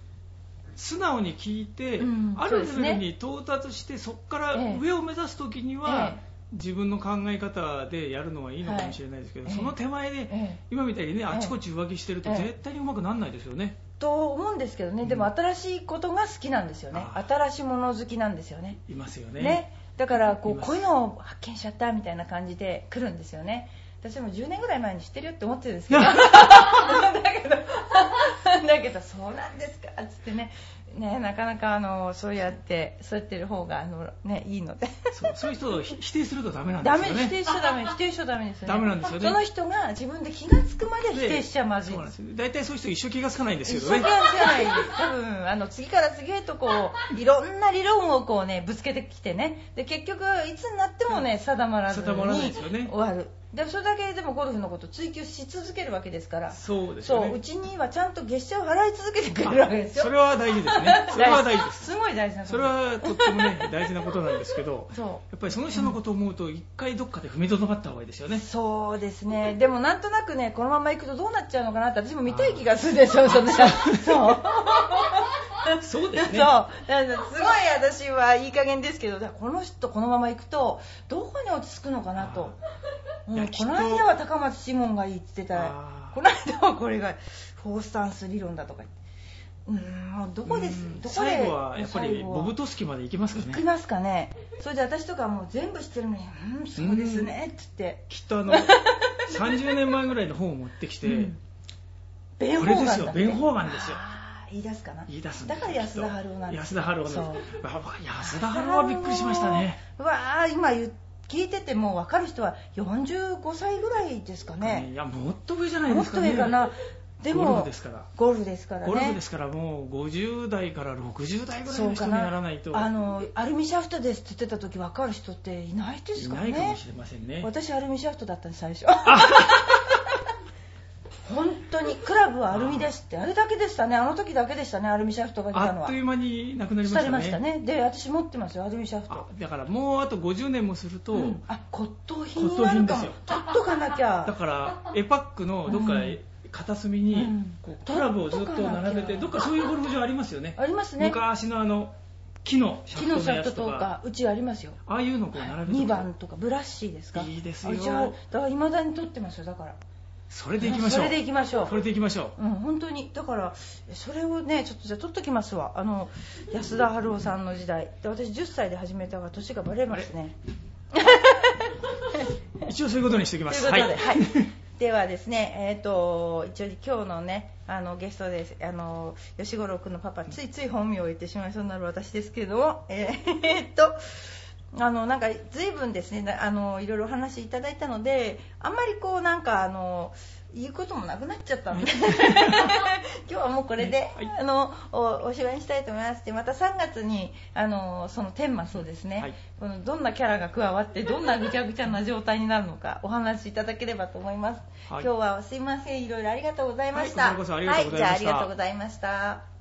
[SPEAKER 2] 素直に聞いて、
[SPEAKER 1] うん。
[SPEAKER 2] あるレベルに到達してそこから
[SPEAKER 1] ええ。
[SPEAKER 2] 上を目指す時には、
[SPEAKER 1] ええ。
[SPEAKER 2] 自分の考え方でやるのはいいのかもしれないですけど、
[SPEAKER 1] はい。
[SPEAKER 2] その手前で、
[SPEAKER 1] ええ。
[SPEAKER 2] 今みたいにねあちこち浮気してると
[SPEAKER 1] ええ
[SPEAKER 2] 絶対にうまくならないですよね、
[SPEAKER 1] と思うんですけどね。でも新しいことが好きなんですよね。
[SPEAKER 2] あ
[SPEAKER 1] 新しいもの好きなんですよね。
[SPEAKER 2] いますよね。
[SPEAKER 1] ね、だからこ
[SPEAKER 2] いう
[SPEAKER 1] こういうのを発見しちゃったみたいな感じで来るんですよね。私も10年ぐらい前に知ってるよって思ってるんですけど。だけど だけどそうなんですかっつってねねなかなかあのそうやってそうやってる方があの、ね、いいので。
[SPEAKER 2] そうそういう人をひ否定するとダメなんで
[SPEAKER 1] ダ
[SPEAKER 2] すよね。
[SPEAKER 1] メ否定しちゃダメ否定しちゃダメですよね。
[SPEAKER 2] ダメなんですよね。
[SPEAKER 1] その人が自分で気がつくまで否定しちゃまずい。
[SPEAKER 2] 大体そういう人一生気がつかないんです
[SPEAKER 1] 一
[SPEAKER 2] けどね
[SPEAKER 1] 生懸命じゃない多分あの次から次へとこういろんな理論をこうねぶつけてきてね。で結局いつになってもね定まらずに終わるでそれだけでもゴルフのことを追求し続けるわけですから。
[SPEAKER 2] そうですよね。
[SPEAKER 1] そううちにはちゃんと月謝を払い続けてくれるわけですよ。
[SPEAKER 2] それは大事ですね。それは大事です。
[SPEAKER 1] すごい大事なこと。
[SPEAKER 2] それはとってもね大事なことなんですけど
[SPEAKER 1] そ
[SPEAKER 2] やっぱりその人のことを思うと一回どっかで踏みとどまった方がいいですよね。
[SPEAKER 1] うそうですね。でもなんとなくねこのまま行くとどうなっちゃうのかなって私も見たい気がするでしょそのそう
[SPEAKER 2] そうですね。
[SPEAKER 1] そう。すごい私はいい加減ですけど、この人このまま行くと、どこに落ち着くのかなと。うんこと。の間は高松シモンがいいって言ってたこの間はこれがフォースタンス理論だとか言って。うん、もうどこです
[SPEAKER 2] うん、
[SPEAKER 1] どこで
[SPEAKER 2] 最後はやっぱりボブトスキまで行きますかね。
[SPEAKER 1] 行きますかね。それで私とかもう全部知ってるのに、うん、そうですねって言って。
[SPEAKER 2] きっとあの 30年前ぐらいの本を持ってきて、
[SPEAKER 1] うん。ベン・ホ
[SPEAKER 2] これですよベン・ホーガンですよ
[SPEAKER 1] 言い出すかな。
[SPEAKER 2] 言い出すん
[SPEAKER 1] だから安田春夫なんです。
[SPEAKER 2] 安田春夫なん
[SPEAKER 1] そう。
[SPEAKER 2] です安田春夫はびっくりしましたね。
[SPEAKER 1] うわー今言う聞いてても分かる人は45歳ぐらいですかね。
[SPEAKER 2] いやもっと上じゃない
[SPEAKER 1] もっと
[SPEAKER 2] ですかね。
[SPEAKER 1] 上かな。でも
[SPEAKER 2] ゴルフですから。
[SPEAKER 1] ゴルフですからね。
[SPEAKER 2] ゴルフですからもう50代から60代ぐらいの人にな。らないと。
[SPEAKER 1] あのアルミシャフトですって言ってた時分かる人っていないです
[SPEAKER 2] い
[SPEAKER 1] かね。
[SPEAKER 2] ないかもしれませんね。
[SPEAKER 1] 私アルミシャフトだったんです最初。本当にクラブはアルミですって。あれだけでしたね。あの時だけでしたね。アルミシャフトが来たのは。
[SPEAKER 2] あっという間になくなりましたね。
[SPEAKER 1] ましたね。で私持ってますよ。アルミシャフ
[SPEAKER 2] あ
[SPEAKER 1] ト
[SPEAKER 2] だからもうあと50年もすると、
[SPEAKER 1] うん。あ骨董品になるかも。
[SPEAKER 2] 骨董品ですよ。
[SPEAKER 1] 取っとかなきゃ。
[SPEAKER 2] だからエパックのどっか
[SPEAKER 1] うん
[SPEAKER 2] 片隅に
[SPEAKER 1] うん。
[SPEAKER 2] こうクラブをずっと並べてどっかそういうゴルフ場ありますよね。
[SPEAKER 1] ありますね。
[SPEAKER 2] 昔のあの木のシャフト
[SPEAKER 1] 木のシャフトとかうちありますよ。
[SPEAKER 2] ああいうのをこう並べて。
[SPEAKER 1] 2番とかブラッシーですか。
[SPEAKER 2] いいですよ。
[SPEAKER 1] あじゃあだから未だに撮ってますよ。だから
[SPEAKER 2] それでいきましょう。
[SPEAKER 1] それでいきましょう。
[SPEAKER 2] それでいきましょう。
[SPEAKER 1] うん本当に。だからそれをねちょっとじゃあ撮っときますわ。あの安田春夫さんの時代。で私10歳で始めたから年がバレますね。
[SPEAKER 2] 一応そういうことにしておきます。
[SPEAKER 1] ということで、
[SPEAKER 2] はい。
[SPEAKER 1] はい。ではですね、えっ、と、一応今日のね、あの、ゲストです。あの、吉五郎君のパパ、ついつい本名を言ってしまいそうになる私ですけれども、えーえーっと、あの、なんか、随分ですね、なあの、いろいろお話いただいたので、あんまりこう、なんか、あの、言うこともなくなっちゃったので、今日はもうこれで、
[SPEAKER 2] はい。
[SPEAKER 1] あのおおしまいにしたいと思いますでまた3月にあのその天満そうですね、
[SPEAKER 2] はい。
[SPEAKER 1] このどんなキャラが加わってどんなぐちゃぐちゃな状態になるのかお話しいただければと思います、
[SPEAKER 2] はい。
[SPEAKER 1] 今日はすいませんいろいろありがとうございました。
[SPEAKER 2] はいこちらこそありがとうございました。
[SPEAKER 1] はい、じゃあありがとうございました